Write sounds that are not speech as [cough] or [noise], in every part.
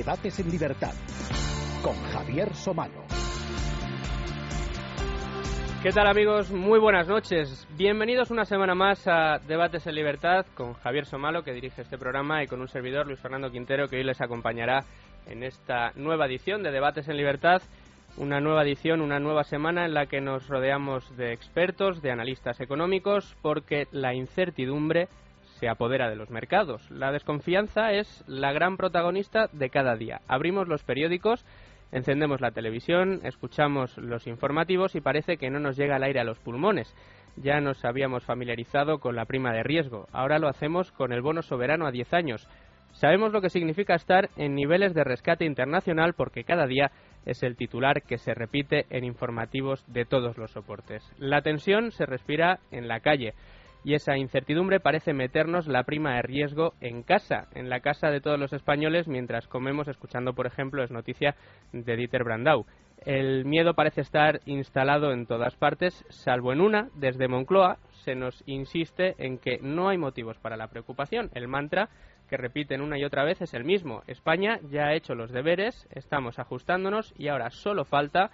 Debates en Libertad con Javier Somalo. ¿Qué tal amigos? Muy buenas noches. Bienvenidos una semana más a Debates en Libertad con Javier Somalo que dirige este programa y con un servidor Luis Fernando Quintero que hoy les acompañará en esta nueva edición de Debates en Libertad. Una nueva edición, una nueva semana en la que nos rodeamos de expertos, de analistas económicos, porque la incertidumbre se apodera de los mercados. La desconfianza es la gran protagonista de cada día. Abrimos los periódicos, encendemos la televisión, escuchamos los informativos y parece que no nos llega el aire a los pulmones. Ya nos habíamos familiarizado con la prima de riesgo, ahora lo hacemos con el bono soberano a 10 años. Sabemos lo que significa estar en niveles de rescate internacional porque cada día es el titular que se repite en informativos de todos los soportes. La tensión se respira en la calle y esa incertidumbre parece meternos la prima de riesgo en casa, en la casa de todos los españoles mientras comemos escuchando, por ejemplo, es noticia de Dieter Brandau. El miedo parece estar instalado en todas partes, salvo en una, desde Moncloa se nos insiste en que no hay motivos para la preocupación. El mantra que repiten una y otra vez es el mismo. España ya ha hecho los deberes, estamos ajustándonos y ahora solo falta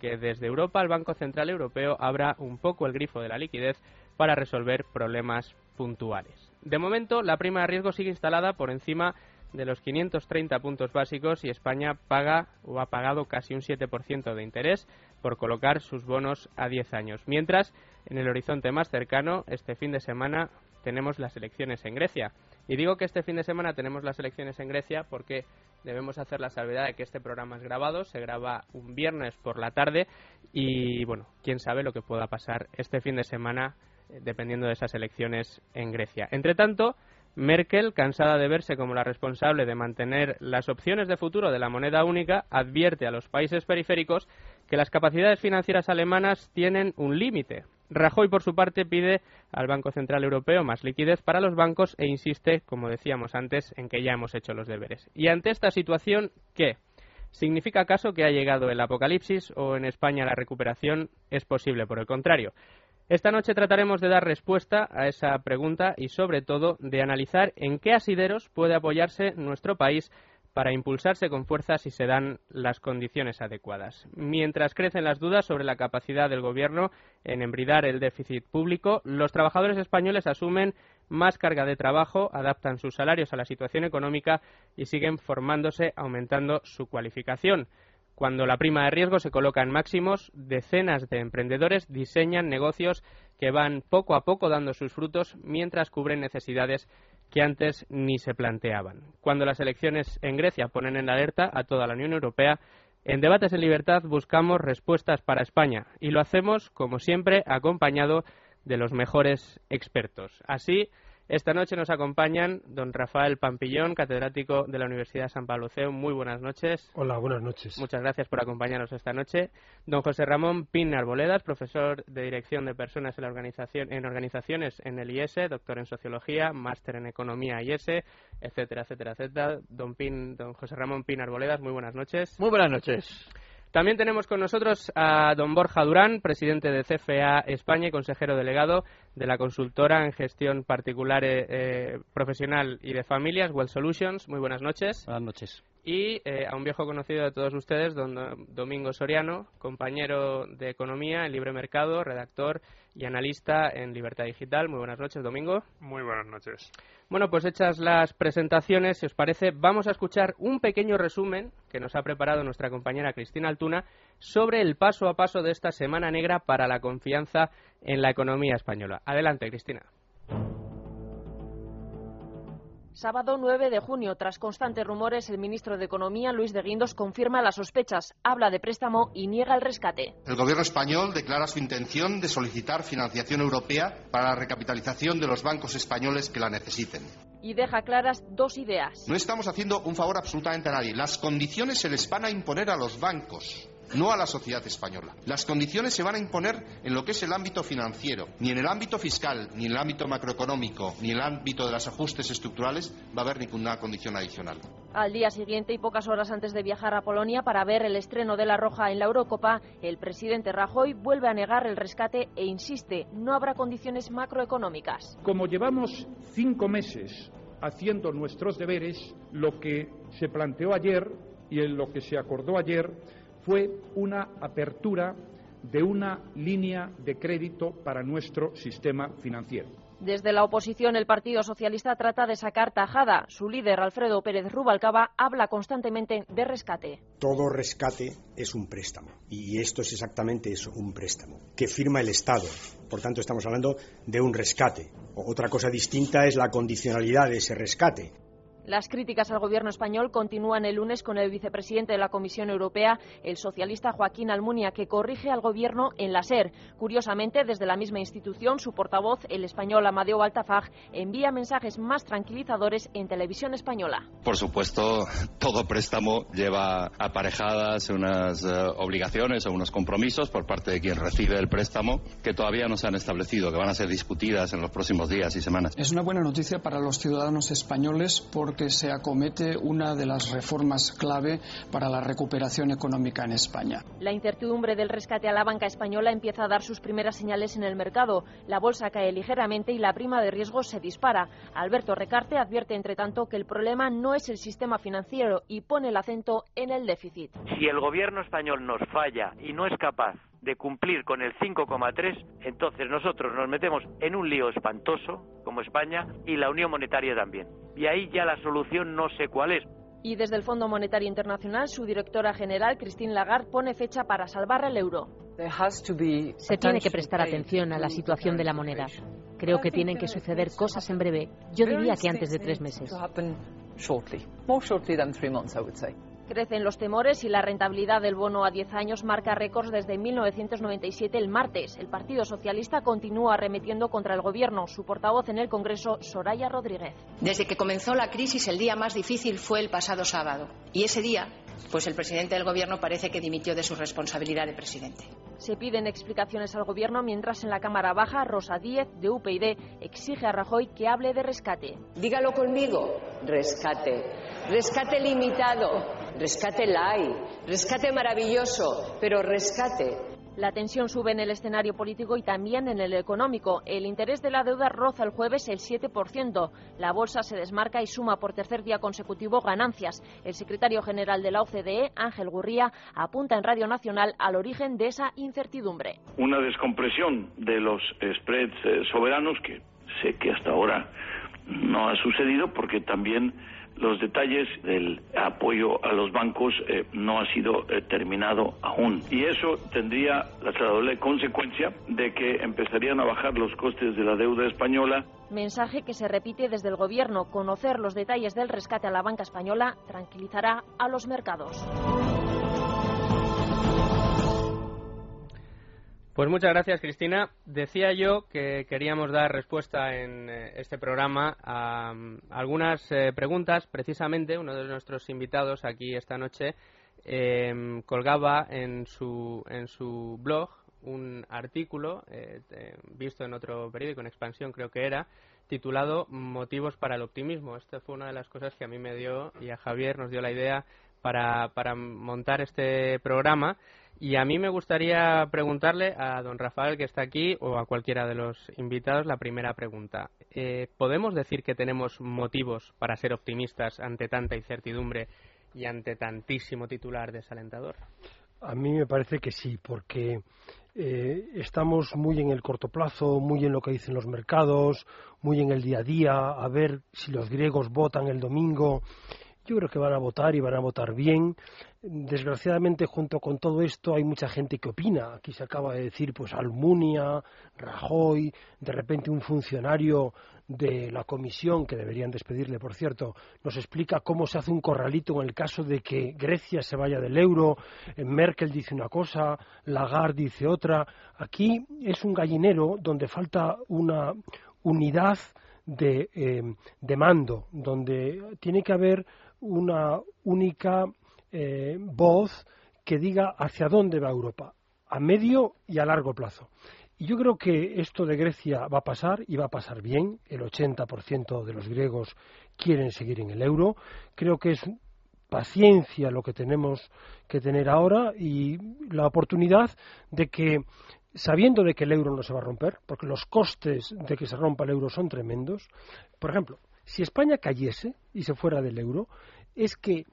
que desde Europa el Banco Central Europeo abra un poco el grifo de la liquidez para resolver problemas puntuales. De momento, la prima de riesgo sigue instalada por encima de los 530 puntos básicos y España paga o ha pagado casi un 7% de interés por colocar sus bonos a 10 años. Mientras, en el horizonte más cercano, este fin de semana tenemos las elecciones en Grecia. Y digo que este fin de semana tenemos las elecciones en Grecia porque debemos hacer la salvedad de que este programa es grabado, se graba un viernes por la tarde y bueno, quién sabe lo que pueda pasar este fin de semana dependiendo de esas elecciones en Grecia. Entre tanto, Merkel, cansada de verse como la responsable de mantener las opciones de futuro de la moneda única, advierte a los países periféricos que las capacidades financieras alemanas tienen un límite. Rajoy, por su parte, pide al Banco Central Europeo más liquidez para los bancos e insiste, como decíamos antes, en que ya hemos hecho los deberes. Y ante esta situación, ¿qué? ¿Significa acaso que ha llegado el apocalipsis o en España la recuperación es posible por el contrario? Esta noche trataremos de dar respuesta a esa pregunta y sobre todo de analizar en qué asideros puede apoyarse nuestro país para impulsarse con fuerza si se dan las condiciones adecuadas. Mientras crecen las dudas sobre la capacidad del Gobierno en embridar el déficit público, los trabajadores españoles asumen más carga de trabajo, adaptan sus salarios a la situación económica y siguen formándose, aumentando su cualificación. Cuando la prima de riesgo se coloca en máximos, decenas de emprendedores diseñan negocios que van poco a poco dando sus frutos mientras cubren necesidades que antes ni se planteaban. Cuando las elecciones en Grecia ponen en alerta a toda la Unión Europea, en Debates en Libertad buscamos respuestas para España y lo hacemos, como siempre, acompañado de los mejores expertos. Así, esta noche nos acompañan don Rafael Pampillón, catedrático de la Universidad San Pablo CEU. Muy buenas noches. Hola, buenas noches. Muchas gracias por acompañarnos esta noche. Don José Ramón Pin Arboledas, profesor de Dirección de Personas en, la organización, en Organizaciones en el IES, doctor en Sociología, máster en Economía IES, etcétera, etcétera, etcétera. Don, Pin, don José Ramón Pin Arboledas, muy buenas noches. Muy buenas noches. También tenemos con nosotros a don Borja Durán, presidente de CFA España y consejero delegado de la consultora en gestión particular eh, eh, profesional y de familias, Well Solutions. Muy buenas noches. Buenas noches. Y eh, a un viejo conocido de todos ustedes, don Domingo Soriano, compañero de Economía en Libre Mercado, redactor y analista en Libertad Digital. Muy buenas noches, Domingo. Muy buenas noches. Bueno, pues hechas las presentaciones, si os parece, vamos a escuchar un pequeño resumen que nos ha preparado nuestra compañera Cristina Altuna sobre el paso a paso de esta Semana Negra para la confianza en la economía española. Adelante, Cristina. Sábado 9 de junio, tras constantes rumores, el ministro de Economía, Luis de Guindos, confirma las sospechas, habla de préstamo y niega el rescate. El gobierno español declara su intención de solicitar financiación europea para la recapitalización de los bancos españoles que la necesiten. Y deja claras dos ideas. No estamos haciendo un favor absolutamente a nadie. Las condiciones se les van a imponer a los bancos no a la sociedad española. Las condiciones se van a imponer en lo que es el ámbito financiero. Ni en el ámbito fiscal, ni en el ámbito macroeconómico, ni en el ámbito de los ajustes estructurales va a haber ninguna condición adicional. Al día siguiente y pocas horas antes de viajar a Polonia para ver el estreno de la Roja en la Eurocopa, el presidente Rajoy vuelve a negar el rescate e insiste, no habrá condiciones macroeconómicas. Como llevamos cinco meses haciendo nuestros deberes, lo que se planteó ayer y en lo que se acordó ayer fue una apertura de una línea de crédito para nuestro sistema financiero. Desde la oposición, el Partido Socialista trata de sacar tajada. Su líder, Alfredo Pérez Rubalcaba, habla constantemente de rescate. Todo rescate es un préstamo. Y esto es exactamente eso, un préstamo, que firma el Estado. Por tanto, estamos hablando de un rescate. Otra cosa distinta es la condicionalidad de ese rescate. Las críticas al gobierno español continúan el lunes con el vicepresidente de la Comisión Europea, el socialista Joaquín Almunia, que corrige al gobierno en la SER. Curiosamente, desde la misma institución, su portavoz, el español Amadeo Baltafag, envía mensajes más tranquilizadores en televisión española. Por supuesto, todo préstamo lleva aparejadas unas eh, obligaciones o unos compromisos por parte de quien recibe el préstamo que todavía no se han establecido, que van a ser discutidas en los próximos días y semanas. Es una buena noticia para los ciudadanos españoles por porque se acomete una de las reformas clave para la recuperación económica en España. La incertidumbre del rescate a la banca española empieza a dar sus primeras señales en el mercado. La bolsa cae ligeramente y la prima de riesgo se dispara. Alberto Recarte advierte, entre tanto, que el problema no es el sistema financiero y pone el acento en el déficit. Si el gobierno español nos falla y no es capaz de cumplir con el 5,3, entonces nosotros nos metemos en un lío espantoso, como España, y la Unión Monetaria también. Y ahí ya la solución no sé cuál es. Y desde el Fondo Monetario Internacional, su directora general, Christine Lagarde, pone fecha para salvar el euro. Se tiene que prestar atención a la situación de la moneda. Creo que tienen que suceder cosas en breve. Yo diría que antes de tres meses. Crecen los temores y la rentabilidad del bono a 10 años marca récords desde 1997 el martes. El Partido Socialista continúa arremetiendo contra el Gobierno. Su portavoz en el Congreso, Soraya Rodríguez. Desde que comenzó la crisis, el día más difícil fue el pasado sábado. Y ese día, pues el presidente del Gobierno parece que dimitió de su responsabilidad de presidente. Se piden explicaciones al Gobierno mientras en la Cámara Baja, Rosa Díez, de UPyD, exige a Rajoy que hable de rescate. Dígalo conmigo, rescate. Rescate limitado rescate light, rescate maravilloso, pero rescate. La tensión sube en el escenario político y también en el económico. El interés de la deuda roza el jueves el 7%. La bolsa se desmarca y suma por tercer día consecutivo ganancias. El secretario general de la OCDE, Ángel Gurría, apunta en Radio Nacional al origen de esa incertidumbre. Una descompresión de los spreads eh, soberanos que sé que hasta ahora no ha sucedido porque también los detalles del apoyo a los bancos eh, no ha sido eh, terminado aún. Y eso tendría la doble consecuencia de que empezarían a bajar los costes de la deuda española. Mensaje que se repite desde el Gobierno. Conocer los detalles del rescate a la banca española tranquilizará a los mercados. Pues muchas gracias, Cristina. Decía yo que queríamos dar respuesta en eh, este programa a, mm, algunas eh, preguntas. Precisamente, uno de nuestros invitados aquí esta noche em, colgaba en su, en su blog un artículo eh, visto en otro periódico, en Expansión creo que era, titulado Motivos para el optimismo. Esta fue una de las cosas que a mí me dio y a Javier nos dio la idea para, para montar este programa y a mí me gustaría preguntarle a don Rafael, que está aquí, o a cualquiera de los invitados, la primera pregunta. Eh, ¿Podemos decir que tenemos motivos para ser optimistas ante tanta incertidumbre y ante tantísimo titular desalentador? A mí me parece que sí, porque eh, estamos muy en el corto plazo, muy en lo que dicen los mercados, muy en el día a día, a ver si los griegos votan el domingo yo creo que van a votar y van a votar bien. Desgraciadamente, junto con todo esto, hay mucha gente que opina. Aquí se acaba de decir, pues, Almunia, Rajoy, de repente un funcionario de la comisión, que deberían despedirle, por cierto, nos explica cómo se hace un corralito en el caso de que Grecia se vaya del euro, eh, Merkel dice una cosa, Lagarde dice otra. Aquí es un gallinero donde falta una unidad de, eh, de mando, donde tiene que haber una única eh, voz que diga hacia dónde va Europa, a medio y a largo plazo. Y yo creo que esto de Grecia va a pasar y va a pasar bien. El 80% de los griegos quieren seguir en el euro. Creo que es paciencia lo que tenemos que tener ahora y la oportunidad de que, sabiendo de que el euro no se va a romper, porque los costes de que se rompa el euro son tremendos, por ejemplo, Si España cayese y se fuera del euro, es que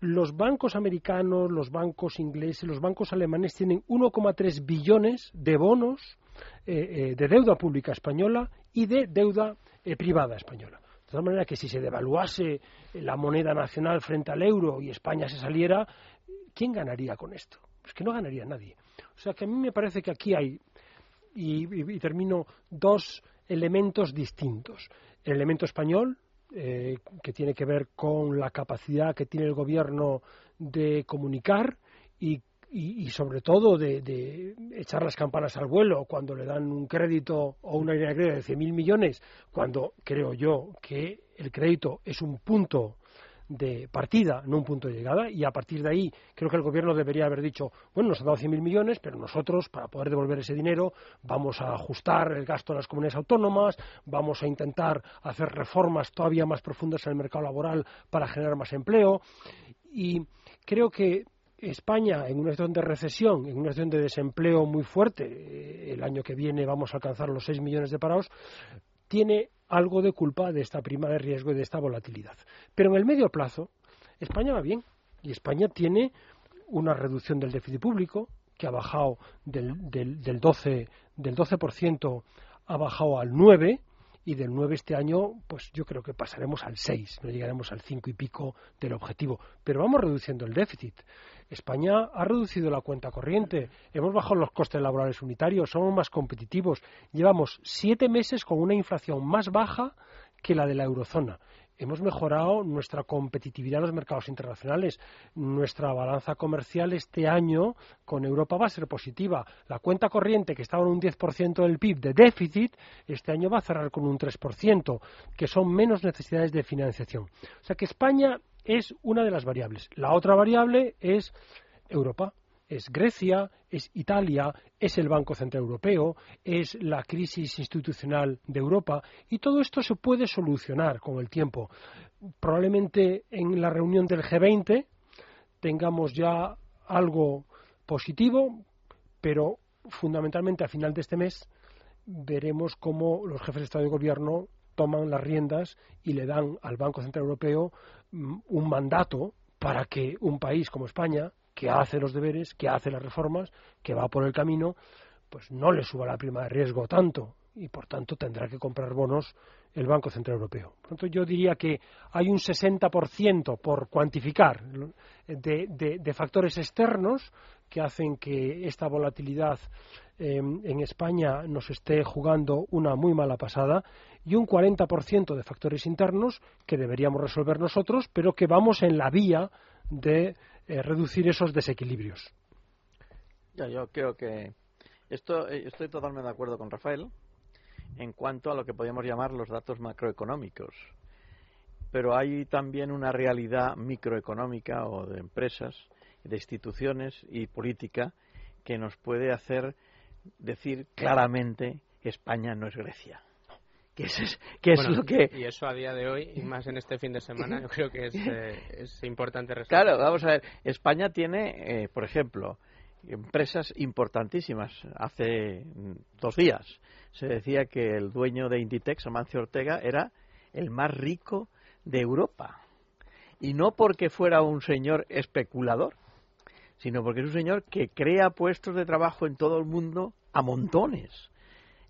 los bancos americanos, los bancos ingleses, los bancos alemanes tienen 1,3 billones de bonos eh, eh, de deuda pública española y de deuda eh, privada española. De tal manera que si se devaluase la moneda nacional frente al euro y España se saliera, ¿quién ganaría con esto? Pues que no ganaría nadie. O sea que a mí me parece que aquí hay, y, termino, dos elementos distintos. El elemento español, eh, que tiene que ver con la capacidad que tiene el gobierno de comunicar y, sobre todo de, echar las campanas al vuelo cuando le dan un crédito o una línea de crédito de 100.000 millones, cuando creo yo que el crédito es un punto de partida, no un punto de llegada, y a partir de ahí creo que el gobierno debería haber dicho, bueno, nos han dado 100.000 millones, pero nosotros, para poder devolver ese dinero, vamos a ajustar el gasto de las comunidades autónomas, vamos a intentar hacer reformas todavía más profundas en el mercado laboral para generar más empleo, y creo que España, en una situación de recesión, en una situación de desempleo muy fuerte, eh, el año que viene vamos a alcanzar los 6 millones de parados, tiene algo de culpa de esta prima de riesgo y de esta volatilidad. Pero en el medio plazo, España va bien y España tiene una reducción del déficit público que ha bajado del, del, del 12%, del 12% ha bajado al 9% y del 9 este año, pues yo creo que pasaremos al 6, no llegaremos al 5 y pico del objetivo, pero vamos reduciendo el déficit. España ha reducido la cuenta corriente, hemos bajado los costes laborales unitarios, somos más competitivos, llevamos siete meses con una inflación más baja que la de la eurozona hemos mejorado nuestra competitividad en los mercados internacionales. Nuestra balanza comercial este año con Europa va a ser positiva. La cuenta corriente, que estaba en un 10% del PIB de déficit, este año va a cerrar con un 3%, que son menos necesidades de financiación. O sea que España es una de las variables. La otra variable es Europa es Grecia, es Italia, es el Banco Central Europeo, es la crisis institucional de Europa y todo esto se puede solucionar con el tiempo. Probablemente en la reunión del G20 tengamos ya algo positivo, pero fundamentalmente a final de este mes veremos cómo los jefes de Estado y Gobierno toman las riendas y le dan al Banco Central Europeo mm, un mandato para que un país como España que hace los deberes, que hace las reformas, que va por el camino, pues no le suba la prima de riesgo tanto y por tanto tendrá que comprar bonos el Banco Central Europeo. Por tanto, yo diría que hay un 60% por cuantificar de, factores externos que hacen que esta volatilidad em, en España nos esté jugando una muy mala pasada y un 40% de factores internos que deberíamos resolver nosotros, pero que vamos en la vía de eh, reducir esos desequilibrios. Ya, yo creo que esto eh, estoy totalmente de acuerdo con Rafael en cuanto a lo que podríamos llamar los datos macroeconómicos. Pero hay también una realidad microeconómica o de empresas, de instituciones y política que nos puede hacer decir claramente que España no es Grecia [laughs] que es, que es lo que... Y eso a día de hoy, y más en este fin de semana, yo creo que es, eh, es importante resaltar. Claro, vamos a ver, España tiene, eh, por ejemplo, empresas importantísimas. Hace mm, dos días se decía que el dueño de Inditex, Amancio Ortega, era el más rico de Europa. Y no porque fuera un señor especulador, sino porque es un señor que crea puestos de trabajo en todo el mundo a montones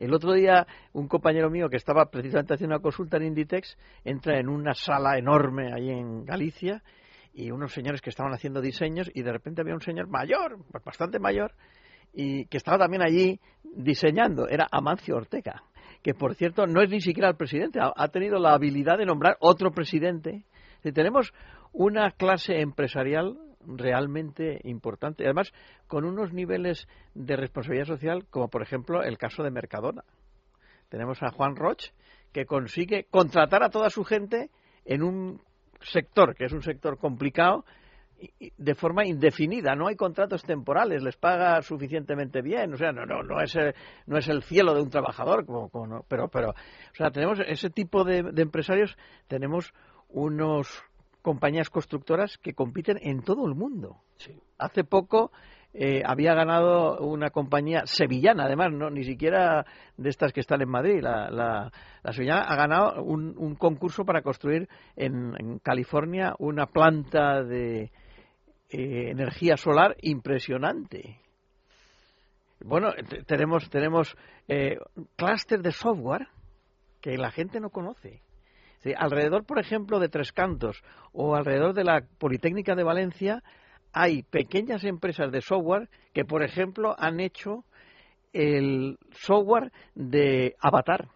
el otro día un compañero mío que estaba precisamente haciendo una consulta en Inditex entra en una sala enorme ahí en Galicia y unos señores que estaban haciendo diseños y de repente había un señor mayor, bastante mayor, y que estaba también allí diseñando. Era Amancio Ortega, que por cierto no es ni siquiera el presidente, ha, tenido la habilidad de nombrar otro presidente. Y tenemos una clase empresarial realmente importante. Además, con unos niveles de responsabilidad social, como por ejemplo el caso de Mercadona. Tenemos a Juan Roch, que consigue contratar a toda su gente en un sector, que es un sector complicado, de forma indefinida, no hay contratos temporales, les paga suficientemente bien, o sea, no, no, no es el, no es el cielo de un trabajador, como, como pero, pero, o sea, tenemos ese tipo de, de empresarios, tenemos unos compañías constructoras que compiten en todo el mundo. Hace poco eh, había ganado una compañía sevillana, además, no ni siquiera de estas que están en Madrid. La, la, sevillana ha ganado un, concurso para construir en, California una planta de eh, energía solar impresionante. Bueno, tenemos tenemos eh, clúster de software que la gente no conoce. alrededor, por ejemplo, de Tres Cantos o alrededor de la Politécnica de Valencia hay pequeñas empresas de software que, por ejemplo, han hecho el software de Avatar.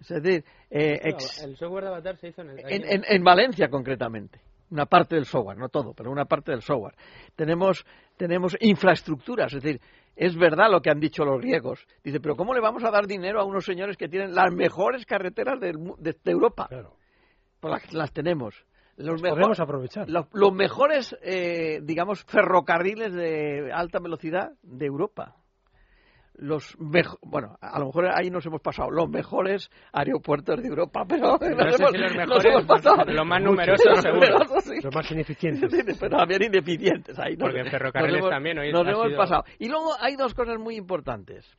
Es decir, eh, el software de Avatar se hizo en, en, Valencia concretamente. Una parte del software, no todo, pero una parte del software. Tenemos, tenemos infraestructuras, es decir, es verdad lo que han dicho los griegos. Dice, pero ¿cómo le vamos a dar dinero a unos señores que tienen las mejores carreteras de, Europa? Pues las tenemos los podemos aprovechar. Los, mejores, eh, digamos, ferrocarriles de alta velocidad de Europa. Los bueno, a lo mejor ahí nos hemos pasado los mejores aeropuertos de Europa, pero no los mejores, los más numerosos, seguro. Los más ineficientes. [laughs] pero también ineficientes ahí. Porque en ferrocarriles también hoy Nos hemos pasado. Y luego hay dos cosas muy importantes.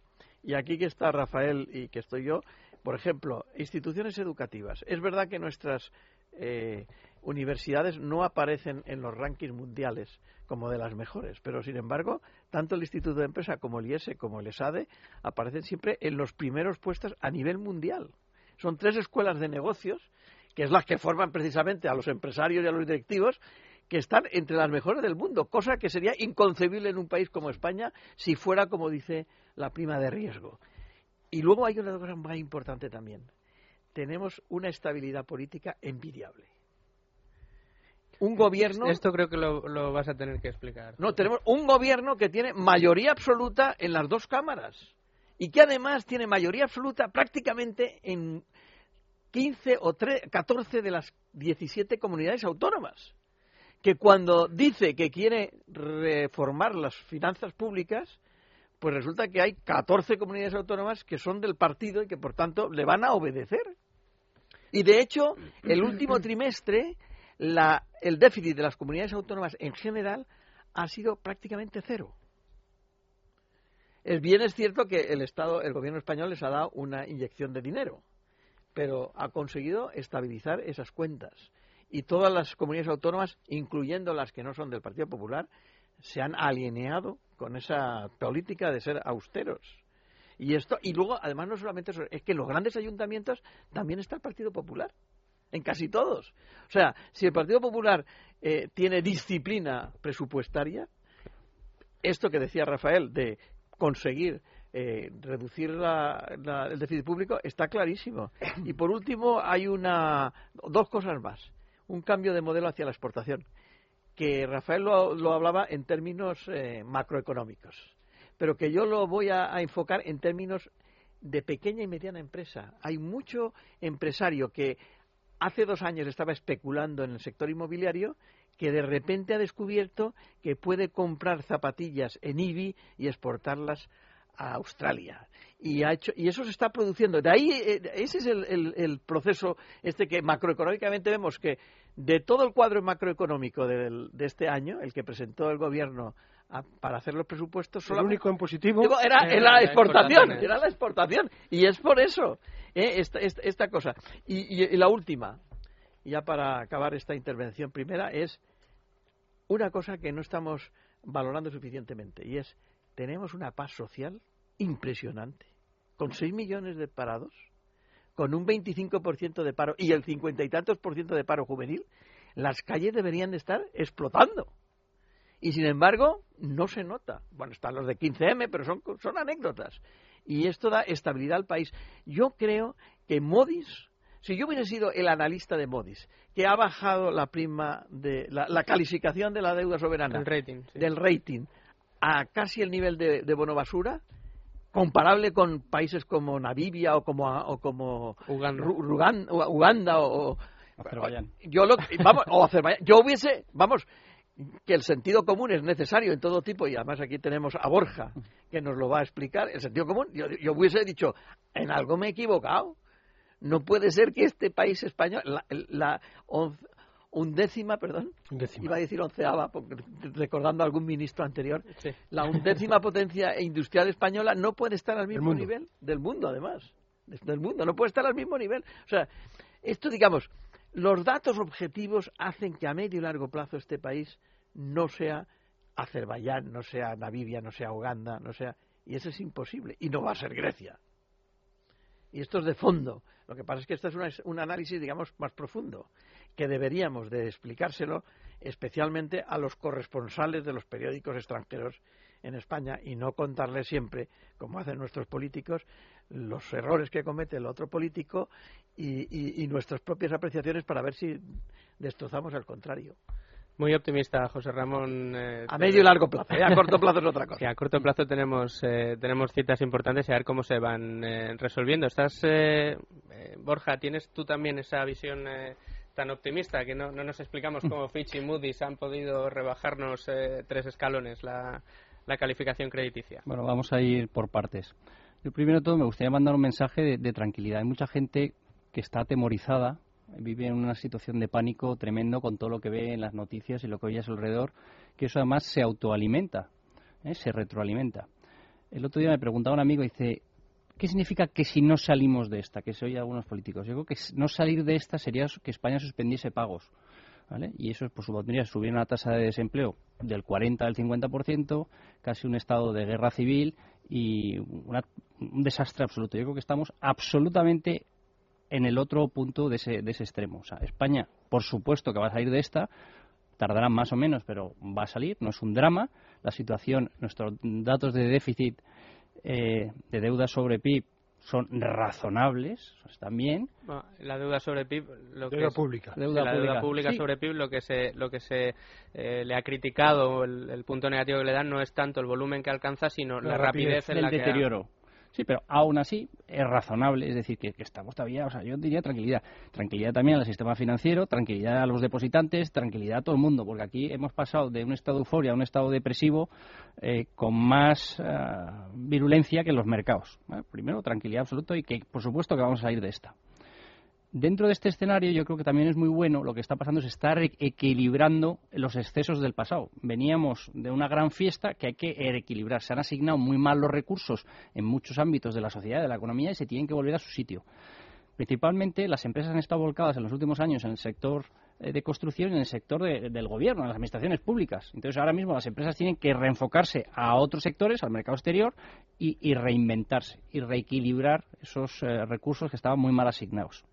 Y aquí que está Rafael y que estoy yo, por ejemplo, instituciones educativas. Es verdad que nuestras eh, universidades no aparecen en los rankings mundiales como de las mejores, pero sin embargo, tanto el Instituto de Empresa como el IES como el ESADE aparecen siempre en los primeros puestos a nivel mundial. Son tres escuelas de negocios, que es las que forman precisamente a los empresarios y a los directivos, que están entre las mejores del mundo, cosa que sería inconcebible en un país como España si fuera, como dice, la prima de riesgo. Y luego hay una cosa más importante también. Tenemos una estabilidad política envidiable un gobierno. Esto creo que lo, vas a tener que explicar. No, tenemos un gobierno que tiene mayoría absoluta en las dos cámaras y que además tiene mayoría absoluta prácticamente en 15 o 14 de las 17 comunidades autónomas. Que cuando dice que quiere reformar las finanzas públicas, pues resulta que hay 14 comunidades autónomas que son del partido y que por tanto le van a obedecer. Y de hecho, el último trimestre el déficit de las comunidades autónomas en general ha sido prácticamente cero. Es bien es cierto que el Estado, el gobierno español les ha dado una inyección de dinero, pero ha conseguido estabilizar esas cuentas. Y todas las comunidades autónomas, incluyendo las que no son del Partido Popular, se han alineado con esa política de ser austeros. Y esto, y luego, además, no solamente eso, es que en los grandes ayuntamientos también está el Partido Popular en casi todos. O sea, si el Partido Popular eh, tiene disciplina presupuestaria, esto que decía Rafael de conseguir eh, reducir el déficit público está clarísimo. Y por último, hay una, dos cosas más. Un cambio de modelo hacia la exportación, que Rafael lo, hablaba en términos eh, macroeconómicos, pero que yo lo voy a enfocar en términos de pequeña y mediana empresa. Hay mucho empresario que hace dos años estaba especulando en el sector inmobiliario que de repente ha descubierto que puede comprar zapatillas en IBI y exportarlas a Australia. Y, ha hecho, y eso se está produciendo. De ahí, eh, ese es el, proceso este que macroeconómicamente vemos que de todo el cuadro macroeconómico de, este año, el que presentó el gobierno para hacer los presupuestos, el único en positivo era, la exportación, era la exportación. Y es por eso ¿eh? esta, cosa. Y, la última, ya para acabar esta intervención primera, es una cosa que no estamos valorando suficientemente y es tenemos una paz social impresionante, con 6 millones de parados, con un 25% de paro y el 50 y tantos por ciento de paro juvenil, las calles deberían de estar explotando. Y sin embargo, no se nota. Bueno, están los de 15M, pero son, son anécdotas y esto da estabilidad al país. Yo creo que Modis, si yo hubiera sido el analista de Modis, que ha bajado la prima de la, calificación de la deuda soberana del rating a casi el nivel de, bono basura, comparable con países como Namibia o como, o como Uganda, o, Azerbaiyán. Yo lo, vamos, o Azerbaiyán. Yo hubiese, vamos, que el sentido común es necesario en todo tipo, y además aquí tenemos a Borja, que nos lo va a explicar, el sentido común, yo, hubiese dicho, en algo me he equivocado. No puede ser que este país español, la, undécima, perdón, iba a decir onceava, recordando a algún ministro anterior, la undécima [laughs] potencia industrial española no puede estar al mismo nivel del mundo, además, del mundo, no puede estar al mismo nivel. O sea, esto, digamos, los datos objetivos hacen que a medio y largo plazo este país no sea Azerbaiyán, no sea Namibia, no sea Uganda, no sea... Y eso es imposible. Y no va a ser Grecia. Y esto es de fondo. Lo que pasa es que esto es un análisis, digamos, más profundo, que deberíamos de explicárselo especialmente a los corresponsales de los periódicos extranjeros en España y no contarles siempre, como hacen nuestros políticos, los errores que comete el otro político y, y nuestras propias apreciaciones para ver si destrozamos el contrario. Muy optimista, José Ramón. Eh, a medio y largo plazo, ¿eh? a corto plazo es otra [laughs] cosa. a corto plazo tenemos, eh, tenemos citas importantes y a ver cómo se van resolviendo. Estás, Borja, ¿tienes tú también esa visión tan optimista que no, no, nos explicamos cómo [laughs] Fitch y Moody's han podido rebajarnos tres escalones la, la, calificación crediticia? Bueno, vamos a ir por partes. Yo primero de todo me gustaría mandar un mensaje de tranquilidad. Hay mucha gente que está atemorizada vive en una situación de pánico tremendo con todo lo que ve en las noticias y lo que oye a su alrededor, que eso además se autoalimenta, ¿eh? se retroalimenta. El otro día me preguntaba un amigo, dice, ¿qué significa que si no salimos de esta? Que se oye a algunos políticos. Yo creo que no salir de esta sería que España suspendiese pagos. ¿Vale? Y eso pues, supondría subir una tasa de desempleo del 40 al 50%, casi un estado de guerra civil y un desastre absoluto. Yo creo que estamos absolutamente en el otro punto de ese, de ese extremo. O sea, España, por supuesto que va a salir de esta, tardará más o menos, pero va a salir, no es un drama. La situación, nuestros datos de déficit eh, de deuda sobre PIB son razonables, están bien. la deuda sobre PIB, lo deuda pública. Deuda la deuda pública sobre PIB, lo que se, lo que se eh, le ha criticado, el, el, punto negativo que le dan no es tanto el volumen que alcanza, sino la, rapidez, en el la deterioro. Sí, pero aún así es razonable, es decir, que, estamos todavía, o sea, yo diría tranquilidad. Tranquilidad también al sistema financiero, tranquilidad a los depositantes, tranquilidad a todo el mundo, porque aquí hemos pasado de un estado de euforia a un estado depresivo eh, con más eh, virulencia que en los mercados. Primero, tranquilidad absoluta y que, por supuesto, que vamos a salir de esta dentro de este escenario yo creo que también es muy bueno lo que está pasando es estar equilibrando los excesos del pasado. Veníamos de una gran fiesta que hay que equilibrar. Se han asignado muy mal los recursos en muchos ámbitos de la sociedad, de la economía y se tienen que volver a su sitio. Principalmente las empresas han estado volcadas en los últimos años en el sector eh, de construcción y en el sector del gobierno, en las administraciones públicas. Entonces ahora mismo las empresas tienen que reenfocarse a otros sectores, al mercado exterior, y, reinventarse y reequilibrar esos eh, recursos que estaban muy mal asignados.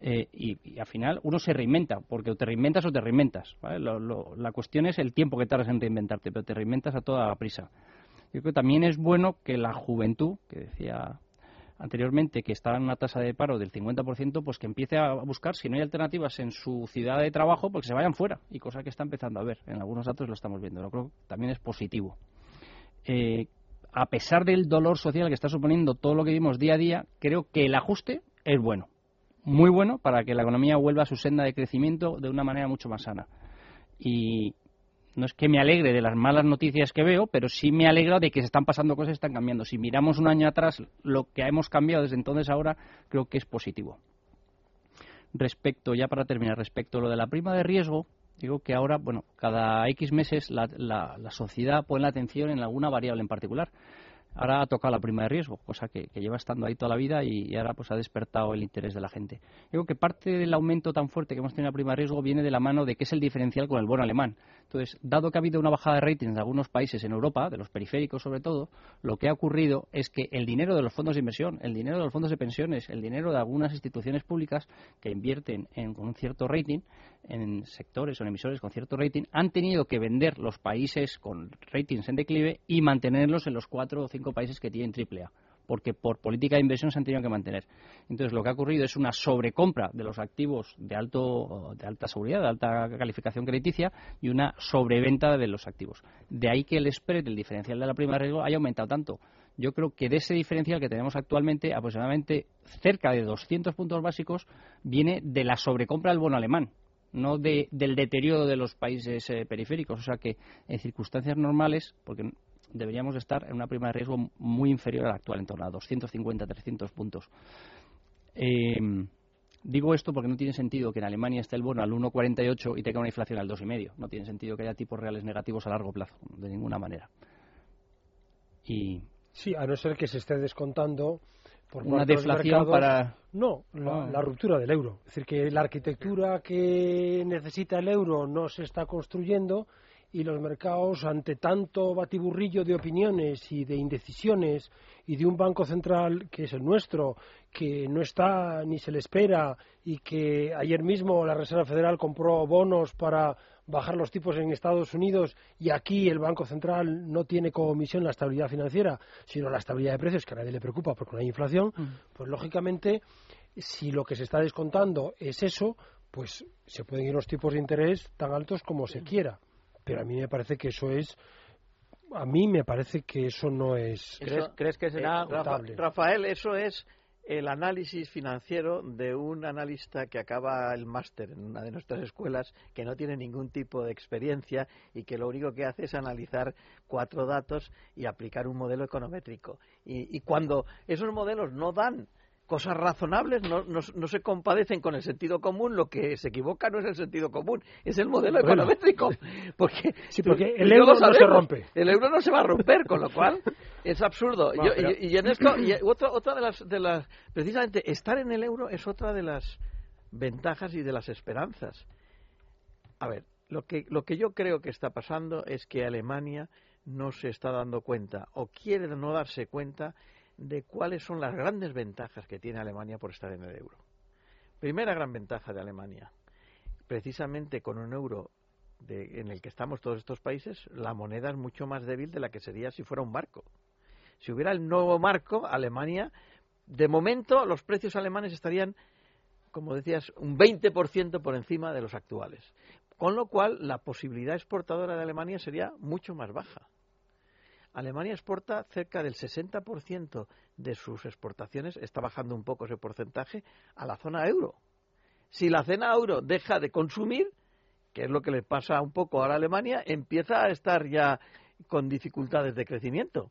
Eh, y, al final uno se reinventa, porque o te reinventas o te reinventas. la cuestión es el tiempo que tardas en reinventarte, pero te reinventas a toda prisa. Yo creo que también es bueno que la juventud, que decía anteriormente que está en una tasa de paro del 50%, pues que empiece a buscar, si no hay alternativas en su ciudad de trabajo, pues que se vayan fuera. Y cosa que está empezando a ver. En algunos datos lo estamos viendo. Lo creo que también es positivo. Eh, a pesar del dolor social que está suponiendo todo lo que vimos día a día, creo que el ajuste es bueno muy bueno para que la economía vuelva a su senda de crecimiento de una manera mucho más sana. Y no es que me alegre de las malas noticias que veo, pero sí me alegra de que se están pasando cosas y están cambiando. Si miramos un año atrás lo que hemos cambiado desde entonces ahora, creo que es positivo. Respecto, ya para terminar, respecto a lo de la prima de riesgo, digo que ahora, bueno, cada X meses la, la sociedad pone la atención en alguna variable en particular. Ahora ha tocado la prima de riesgo, cosa que, lleva estando ahí toda la vida y, ahora pues ha despertado el interés de la gente. Digo que parte del aumento tan fuerte que hemos tenido en la prima de riesgo viene de la mano de que es el diferencial con el bono alemán. Entonces, dado que ha habido una bajada de ratings de algunos países en Europa, de los periféricos sobre todo, lo que ha ocurrido es que el dinero de los fondos de inversión, el dinero de los fondos de pensiones, el dinero de algunas instituciones públicas que invierten en, con un cierto rating, en sectores o en emisores con cierto rating, han tenido que vender los países con ratings en declive y mantenerlos en los cuatro o cinco países que tienen triple A porque por política de inversión se han tenido que mantener. Entonces, lo que ha ocurrido es una sobrecompra de los activos de, alto, de alta seguridad, de alta calificación crediticia, y una sobreventa de los activos. De ahí que el spread, el diferencial de la prima de riesgo, haya aumentado tanto. Yo creo que de ese diferencial que tenemos actualmente, aproximadamente cerca de 200 puntos básicos, viene de la sobrecompra del bono alemán no de, del deterioro de los países eh, periféricos. O sea que en circunstancias normales, porque deberíamos estar en una prima de riesgo muy inferior a la actual, en torno a 250, 300 puntos. Eh, digo esto porque no tiene sentido que en Alemania esté el bono al 1,48 y tenga una inflación al 2,5. No tiene sentido que haya tipos reales negativos a largo plazo, de ninguna manera. Y Sí, a no ser que se esté descontando por una deflación mercados- para No, la, Ah. la ruptura del euro. Es decir, que la arquitectura que necesita el euro no se está construyendo y los mercados, ante tanto batiburrillo de opiniones y de indecisiones y de un banco central que es el nuestro, que no está ni se le espera y que ayer mismo la Reserva Federal compró bonos para bajar los tipos en Estados Unidos y aquí el Banco Central no tiene como misión la estabilidad financiera, sino la estabilidad de precios, que a nadie le preocupa porque no hay inflación, pues lógicamente, si lo que se está descontando es eso, pues se pueden ir los tipos de interés tan altos como se quiera. Pero a mí me parece que eso es. A mí me parece que eso no es. Eso- eh, Rafa- Rafael, eso es el análisis financiero de un analista que acaba el máster en una de nuestras escuelas, que no tiene ningún tipo de experiencia y que lo único que hace es analizar cuatro datos y aplicar un modelo econométrico. Y, y cuando esos modelos no dan cosas razonables, no, no- no se compadecen con el sentido común, lo que se equivoca no es el sentido común, es el modelo Bueno. econométrico. Porque, Sí, porque tú- el euro no se rompe. El euro no se va a romper, con lo cual es absurdo. No, Yo- pero- y, y en esto, y otra, otra de las, de las, precisamente, estar en el euro es otra de las ventajas y de las esperanzas. A ver, lo que, lo que yo creo que está pasando es que Alemania no se está dando cuenta o quiere no darse cuenta de cuáles son las grandes ventajas que tiene Alemania por estar en el euro. Primera gran ventaja de Alemania, precisamente con un euro en el que estamos todos estos países, la moneda es mucho más débil de la que sería si fuera un marco. Si hubiera el nuevo marco, Alemania, de momento los precios alemanes estarían, como decías, un 20% por encima de los actuales. Con lo cual, la posibilidad exportadora de Alemania sería mucho más baja. Alemania exporta cerca del 60% de sus exportaciones, está bajando un poco ese porcentaje, a la zona euro. Si la zona euro deja de consumir, que es lo que le pasa un poco ahora a Alemania, empieza a estar ya con dificultades de crecimiento.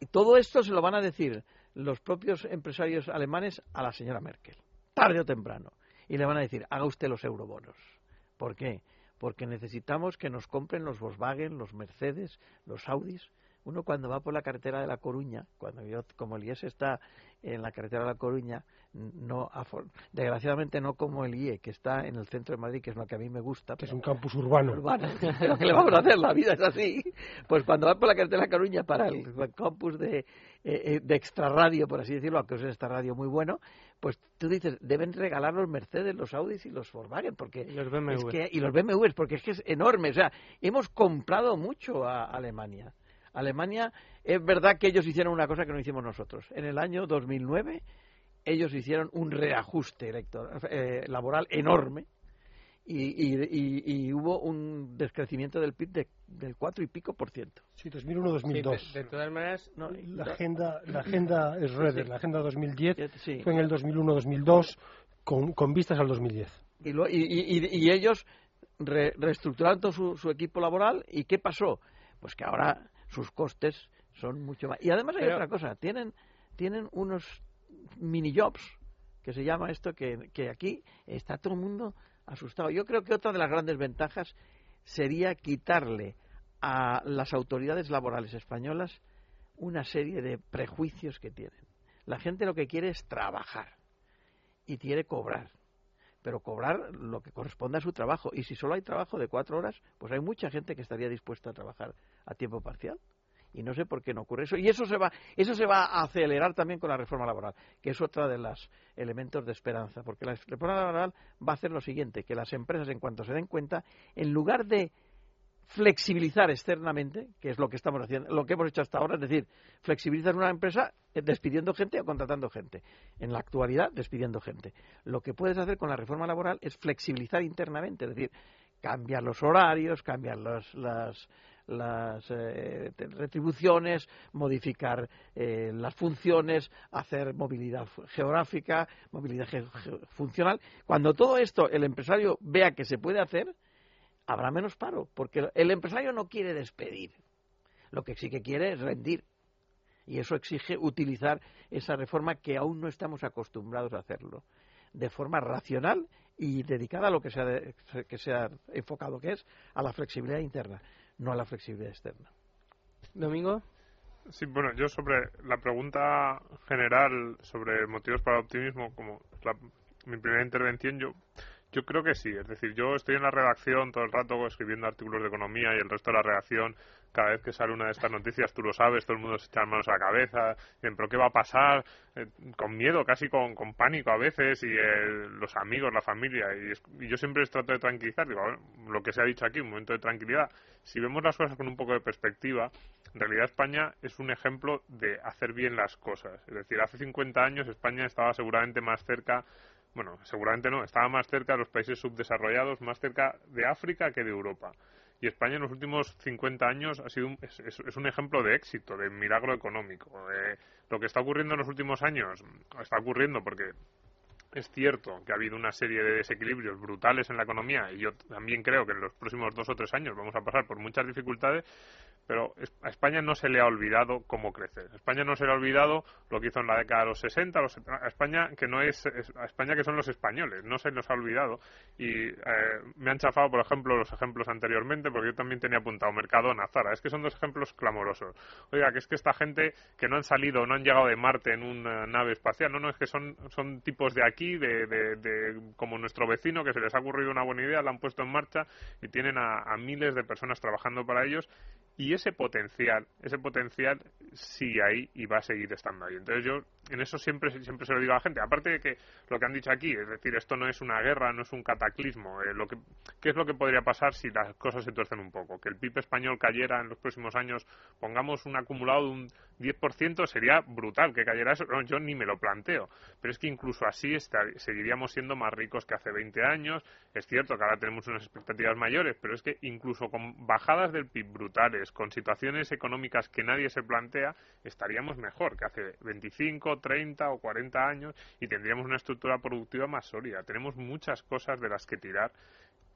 Y todo esto se lo van a decir los propios empresarios alemanes a la señora Merkel, tarde o temprano. Y le van a decir, haga usted los eurobonos. ¿Por qué? Porque necesitamos que nos compren los Volkswagen, los Mercedes, los Audis. Uno cuando va por la carretera de La Coruña, cuando yo, como el IES está en la carretera de La Coruña, no, desgraciadamente no como el IE, que está en el centro de Madrid, que es lo que a mí me gusta. que es un campus urbano. urbano. [laughs] Pero ¿qué le vamos a hacer? La vida es así. Pues cuando va por la carretera de La Coruña para el campus de, eh, eh, de extrarradio, por así decirlo, aunque es esta radio muy bueno, pues tú dices, deben regalar los Mercedes, los Audis y los Volkswagen, porque los BMW. es que, y los BMWs, porque es que es enorme. O sea, hemos comprado mucho a Alemania. Alemania, es verdad que ellos hicieron una cosa que no hicimos nosotros. En el año 2009, ellos hicieron un reajuste electoral, eh, laboral enorme y, y- y- y hubo un descrecimiento del PIB de- del 4 y pico por ciento. Sí, 2001-2002. Sí, de, de todas maneras, la agenda, [laughs] la agenda es Röder, Sí. la agenda 2010 Sí. fue en el 2001-2002 con, con vistas al 2010. Y, lo- y- y- y- y ellos re- reestructuraron todo su, su equipo laboral y ¿qué pasó? Pues que ahora sus costes son mucho más. Y además hay Pero- otra cosa, tienen, tienen unos mini jobs, que se llama esto, que, que aquí está todo el mundo asustado. Yo creo que otra de las grandes ventajas sería quitarle a las autoridades laborales españolas una serie de prejuicios que tienen. La gente lo que quiere es trabajar y quiere cobrar pero cobrar lo que corresponde a su trabajo. Y si solo hay trabajo de cuatro horas, pues hay mucha gente que estaría dispuesta a trabajar a tiempo parcial. Y no sé por qué no ocurre eso. Y eso se va, eso se va a acelerar también con la reforma laboral, que es otra de los elementos de esperanza. Porque la reforma laboral va a hacer lo siguiente, que las empresas, en cuanto se den cuenta, en lugar de flexibilizar externamente, que es lo que estamos haciendo, lo que hemos hecho hasta ahora, es decir, flexibilizar una empresa eh, despidiendo gente o contratando gente. En la actualidad, despidiendo gente. Lo que puedes hacer con la reforma laboral es flexibilizar internamente, es decir, cambiar los horarios, cambiar las, las eh, retribuciones, modificar eh, las funciones, hacer movilidad geográfica, movilidad ge- funcional. Cuando todo esto el empresario vea que se puede hacer, habrá menos paro, porque el empresario no quiere despedir, lo que sí que quiere es rendir. Y eso exige utilizar esa reforma que aún no estamos acostumbrados a hacerlo. de forma racional y dedicada a lo que se ha, que se ha enfocado, que es a la flexibilidad interna, no a la flexibilidad externa. Domingo. Sí, bueno, yo sobre la pregunta general sobre motivos para el optimismo, como mi primera intervención, yo yo creo que sí, es decir, yo estoy en la redacción todo el rato escribiendo artículos de economía y el resto de la redacción, cada vez que sale una de estas noticias, tú lo sabes, todo el mundo se echa manos a la cabeza, dicen, pero ¿qué va a pasar? Eh, con miedo, casi con, con, pánico a veces, y eh, los amigos, la familia, y, yo siempre trato de tranquilizar, digo, lo que se ha dicho aquí, un momento de tranquilidad. Si vemos las cosas con un poco de perspectiva, en realidad España es un ejemplo de hacer bien las cosas. Es decir, hace 50 años España estaba seguramente más cerca bueno, seguramente no, estaba más cerca de los países subdesarrollados, más cerca de África que de Europa. Y España en los últimos 50 años ha sido un, es, un ejemplo de éxito, de milagro económico. lo que está ocurriendo en los últimos años está ocurriendo porque es cierto que ha habido una serie de desequilibrios brutales en la economía y yo también creo que en los próximos dos o tres años vamos a pasar por muchas dificultades, pero a España no se le ha olvidado cómo crecer. España no se le ha olvidado lo que hizo en la década de los 60, a España que no es, a España que son los españoles, no se nos ha olvidado y eh, me han chafado, por ejemplo, los ejemplos anteriormente porque yo también tenía apuntado Mercadona, Zara, es que son dos ejemplos clamorosos. Oiga, que es que esta gente que no han salido, no han llegado de Marte en una nave espacial, no, no, es que son, son tipos de aquí, de, de, como nuestro vecino, que se les ha ocurrido una buena idea, la han puesto en marcha y tienen a, a miles de personas trabajando para ellos y ese potencial, ese potencial sigue ahí y va a seguir estando ahí. Entonces yo en eso siempre, siempre se lo digo a la gente. Aparte de que lo que han dicho aquí, es decir, esto no es una guerra, no es un cataclismo. Eh, lo que, ¿Qué es lo que podría pasar si las cosas se tuercen un poco? Que el PIB español cayera en los próximos años, pongamos un acumulado de un 10%, sería brutal que cayera eso. No, yo ni me lo planteo. Pero es que incluso así seguiríamos siendo más ricos que hace 20 años. Es cierto que ahora tenemos unas expectativas mayores, pero es que incluso con bajadas del PIB brutales, con situaciones económicas que nadie se plantea, estaríamos mejor que hace 25, 30 o 40 años y tendríamos una estructura productiva más sólida. Tenemos muchas cosas de las que tirar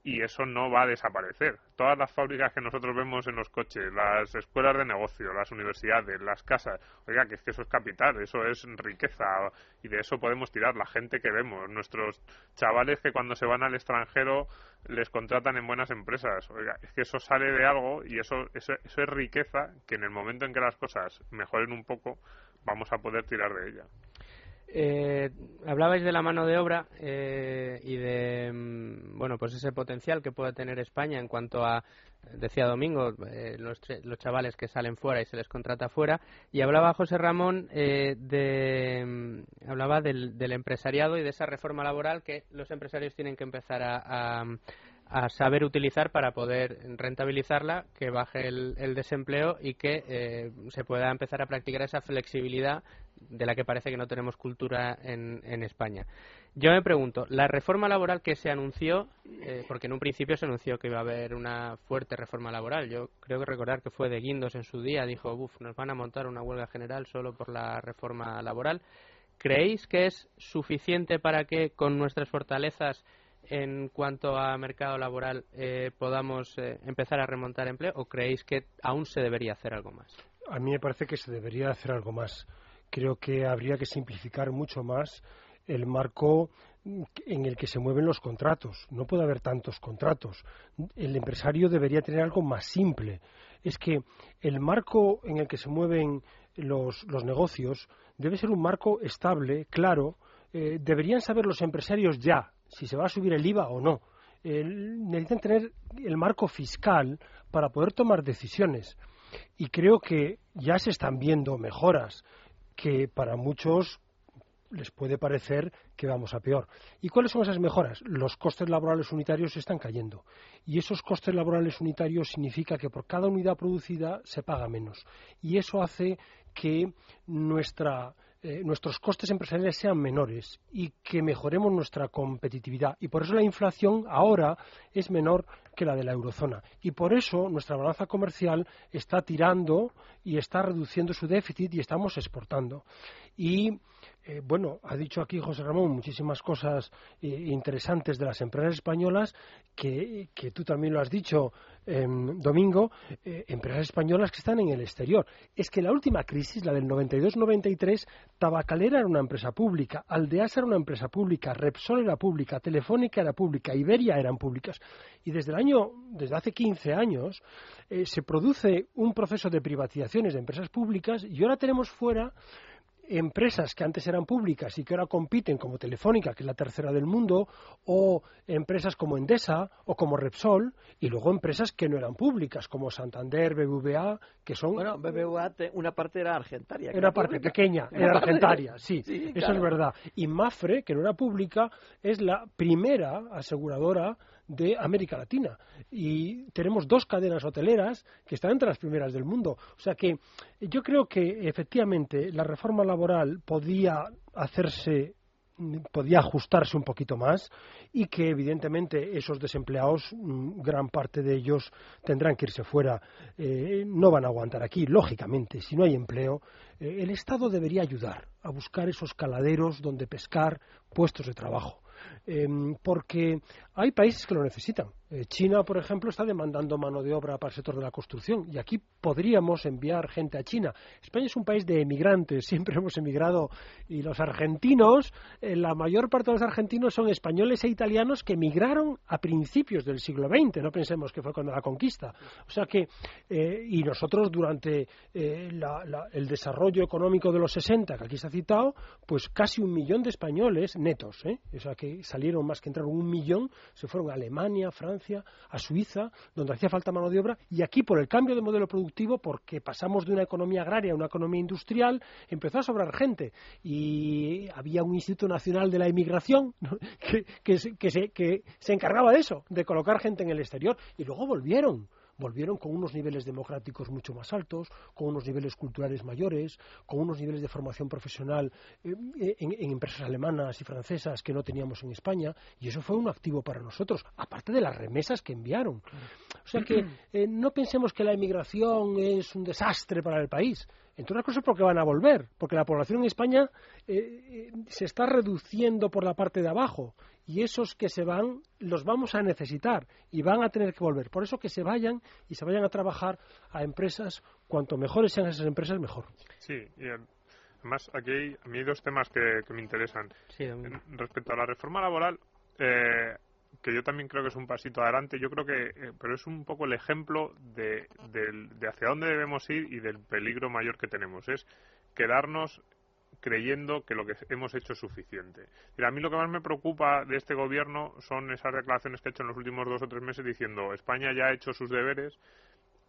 y eso no va a desaparecer. Todas las fábricas que nosotros vemos en los coches, las escuelas de negocio, las universidades, las casas, oiga, que es que eso es capital, eso es riqueza y de eso podemos tirar. La gente que vemos, nuestros chavales que cuando se van al extranjero les contratan en buenas empresas, oiga, es que eso sale de algo y eso, eso, eso es riqueza que en el momento en que las cosas mejoren un poco vamos a poder tirar de ella. Eh, hablabais de la mano de obra eh, y de mm, bueno pues ese potencial que puede tener España en cuanto a decía Domingo eh, los, los, chavales que salen fuera y se les contrata fuera y hablaba José Ramón eh, de mm, hablaba del, del, empresariado y de esa reforma laboral que los empresarios tienen que empezar a, a saber utilizar para poder rentabilizarla, que baje el, desempleo y que eh, se pueda empezar a practicar esa flexibilidad de la que parece que no tenemos cultura en, en España. Yo me pregunto, la reforma laboral que se anunció, eh, porque en un principio se anunció que iba a haber una fuerte reforma laboral, yo creo que recordar que fue de Guindos en su día, dijo, uff, nos van a montar una huelga general solo por la reforma laboral. ¿Creéis que es suficiente para que con nuestras fortalezas en cuanto a mercado laboral eh, podamos eh, empezar a remontar empleo o creéis que aún se debería hacer algo más? A mí me parece que se debería hacer algo más. Creo que habría que simplificar mucho más el marco en el que se mueven los contratos. No puede haber tantos contratos. El empresario debería tener algo más simple. Es que el marco en el que se mueven los, los negocios debe ser un marco estable, claro. Eh, deberían saber los empresarios ya si se va a subir el IVA o no. necesitan tener el marco fiscal para poder tomar decisiones. Y creo que ya se están viendo mejoras que para muchos les puede parecer que vamos a peor. ¿Y cuáles son esas mejoras? Los costes laborales unitarios están cayendo. Y esos costes laborales unitarios significa que por cada unidad producida se paga menos. Y eso hace que nuestra eh, nuestros costes empresariales sean menores y que mejoremos nuestra competitividad. Y por eso la inflación ahora es menor que la de la eurozona. Y por eso nuestra balanza comercial está tirando y está reduciendo su déficit y estamos exportando. Y Eh, bueno, ha dicho aquí José Ramón muchísimas cosas eh, interesantes de las empresas españolas que, tú también lo has dicho, em, Domingo, eh, empresas españolas que están en el exterior. Es que la última crisis, la del 92-93, Tabacalera era una empresa pública, Aldeasa era una empresa pública, Repsol era pública, Telefónica era pública, Iberia eran públicas. Y desde el año, desde hace 15 años, se produce un proceso de privatizaciones de empresas públicas y ahora tenemos fuera empresas que antes eran públicas y que ahora compiten como Telefónica, que es la tercera del mundo, o empresas como Endesa o como Repsol, y luego empresas que no eran públicas, como Santander, BBVA, que son... Bueno, BBVA, una parte era argentaria. Era, parte pequeña, era argentaria, sí, eso es verdad. Y Mafre, que no era pública, es la primera aseguradora de América Latina. Y tenemos dos cadenas hoteleras que están entre las primeras del mundo. O sea que yo creo que efectivamente la reforma laboral podía hacerse podía ajustarse un poquito más y que evidentemente esos desempleados mm, gran parte de ellos tendrán que irse fuera eh, no van a aguantar aquí lógicamente si no hay empleo eh, el estado debería ayudar a buscar esos caladeros donde pescar puestos de trabajo Em, porque hay países que lo necesitan. Eh, China, por ejemplo, está demandando mano de obra para el sector de la construcción y aquí podríamos enviar gente a China. España es un país de emigrantes, [laughs] siempre hemos emigrado y los argentinos, eh, la mayor parte de los argentinos son españoles e italianos que emigraron a principios del siglo XX, no pensemos que fue cuando la conquista. O sea que, eh, y nosotros durante el desarrollo económico de los 60, que aquí se ha citado, pues casi un millón de españoles netos, o sea que salieron más que entraron un millón, se fueron a Alemania, Francia, a Suiza, donde hacía falta mano de obra, y aquí por el cambio de modelo productivo, porque pasamos de una economía agraria a una economía industrial, empezó a sobrar gente. Y había un Instituto Nacional de la Inmigración [laughs] que, se encargaba de eso, de colocar gente en el exterior, y luego volvieron volvieron con unos niveles democráticos mucho más altos, con unos niveles culturales mayores, con unos niveles de formación profesional eh, en, empresas alemanas y francesas que no teníamos en España, y eso fue un activo para nosotros, aparte de las remesas que enviaron. O sea que [clears throat] eh, no pensemos que la emigración es un desastre para el país. Entre otras cosas porque van a volver, porque la población en España eh, se está reduciendo por la parte de abajo y esos que se van los vamos a necesitar y van a tener que volver. Por eso que se vayan y se vayan a trabajar a empresas, cuanto mejores sean esas empresas, mejor. Sí, y además aquí hay, a mí hay dos temas que, me interesan. respecto a la reforma laboral, eh, que yo también creo que es un pasito adelante, yo creo que, eh, pero es un poco el ejemplo de, de hacia dónde debemos ir y del peligro mayor que tenemos. Es quedarnos creyendo que lo que hemos hecho es suficiente. a mí lo que más me preocupa de este gobierno son esas declaraciones que ha hecho en los últimos dos o tres meses diciendo España ya ha hecho sus deberes,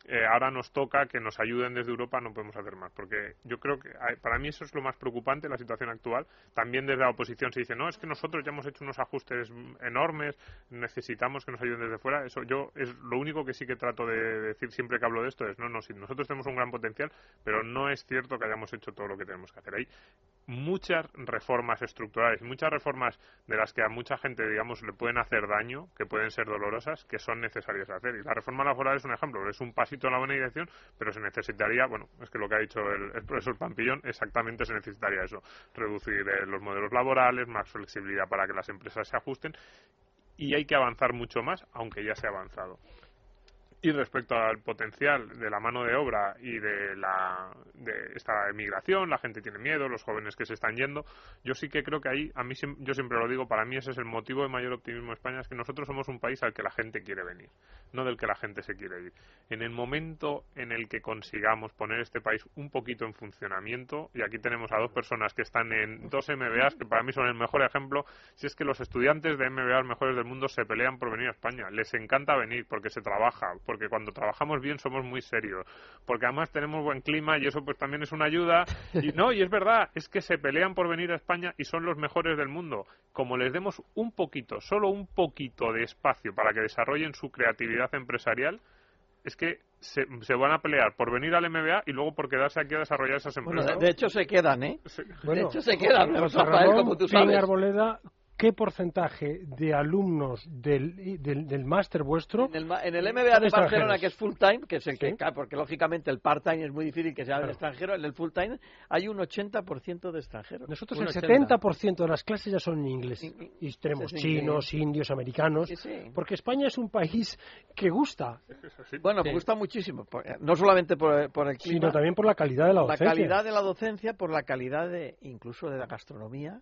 eh, ahora nos toca que nos ayuden desde Europa, no podemos hacer más. Porque yo creo que para mí eso es lo más preocupante, la situación actual. También desde la oposición se dice, no, es que nosotros ya hemos hecho unos ajustes enormes, necesitamos que nos ayuden desde fuera. Eso yo es lo único que sí que trato de decir siempre que hablo de esto es, no, no, si nosotros tenemos un gran potencial, pero no es cierto que hayamos hecho todo lo que tenemos que hacer. Hay muchas reformas estructurales, muchas reformas de las que a mucha gente, digamos, le pueden hacer daño, que pueden ser dolorosas, que son necesarias hacer. Y la reforma laboral es un ejemplo, es un pasito en la buena dirección, pero se necesitaría, bueno, es que lo que ha dicho el, profesor Pampillón, exactamente se necesitaría eso, reducir eh, los modelos laborales, más flexibilidad para que las empresas se ajusten y hay que avanzar mucho más, aunque ya se ha avanzado. Y respecto al potencial de la mano de obra y de, la, de esta emigración, la gente tiene miedo, los jóvenes que se están yendo, yo sí que creo que ahí, a mí yo siempre lo digo, para mí ese es el motivo de mayor optimismo de España, es que nosotros somos un país al que la gente quiere venir, no del que la gente se quiere ir. En el momento en el que consigamos poner este país un poquito en funcionamiento, y aquí tenemos a dos personas que están en dos MBAs, que para mí son el mejor ejemplo, si es que los estudiantes de MBA mejores del mundo se pelean por venir a España, les encanta venir porque se trabaja, porque cuando trabajamos bien somos muy serios, porque además tenemos buen clima y eso pues también es una ayuda. Y [laughs] no, y es verdad, es que se pelean por venir a España y son los mejores del mundo. Como les demos un poquito, solo un poquito de espacio para que desarrollen su creatividad empresarial, es que se, van a pelear por venir al MBA y luego por quedarse aquí a desarrollar esas empresas. de, hecho se quedan, ¿eh? de hecho se quedan, como tú sabes. Arboleda qué porcentaje de alumnos del, del, máster vuestro. En el, MBA de Barcelona, que es full time, que es el que, porque lógicamente el part time es muy difícil que sea en extranjero, en el full time hay un 80% de extranjeros. Nosotros el 70% de las clases ya son en inglés. y tenemos chinos, indios, americanos. porque España es un país que gusta. Bueno, gusta muchísimo. No solamente por, el clima. Sino también por la calidad de la docencia. La calidad de la docencia, por la calidad de, incluso de la gastronomía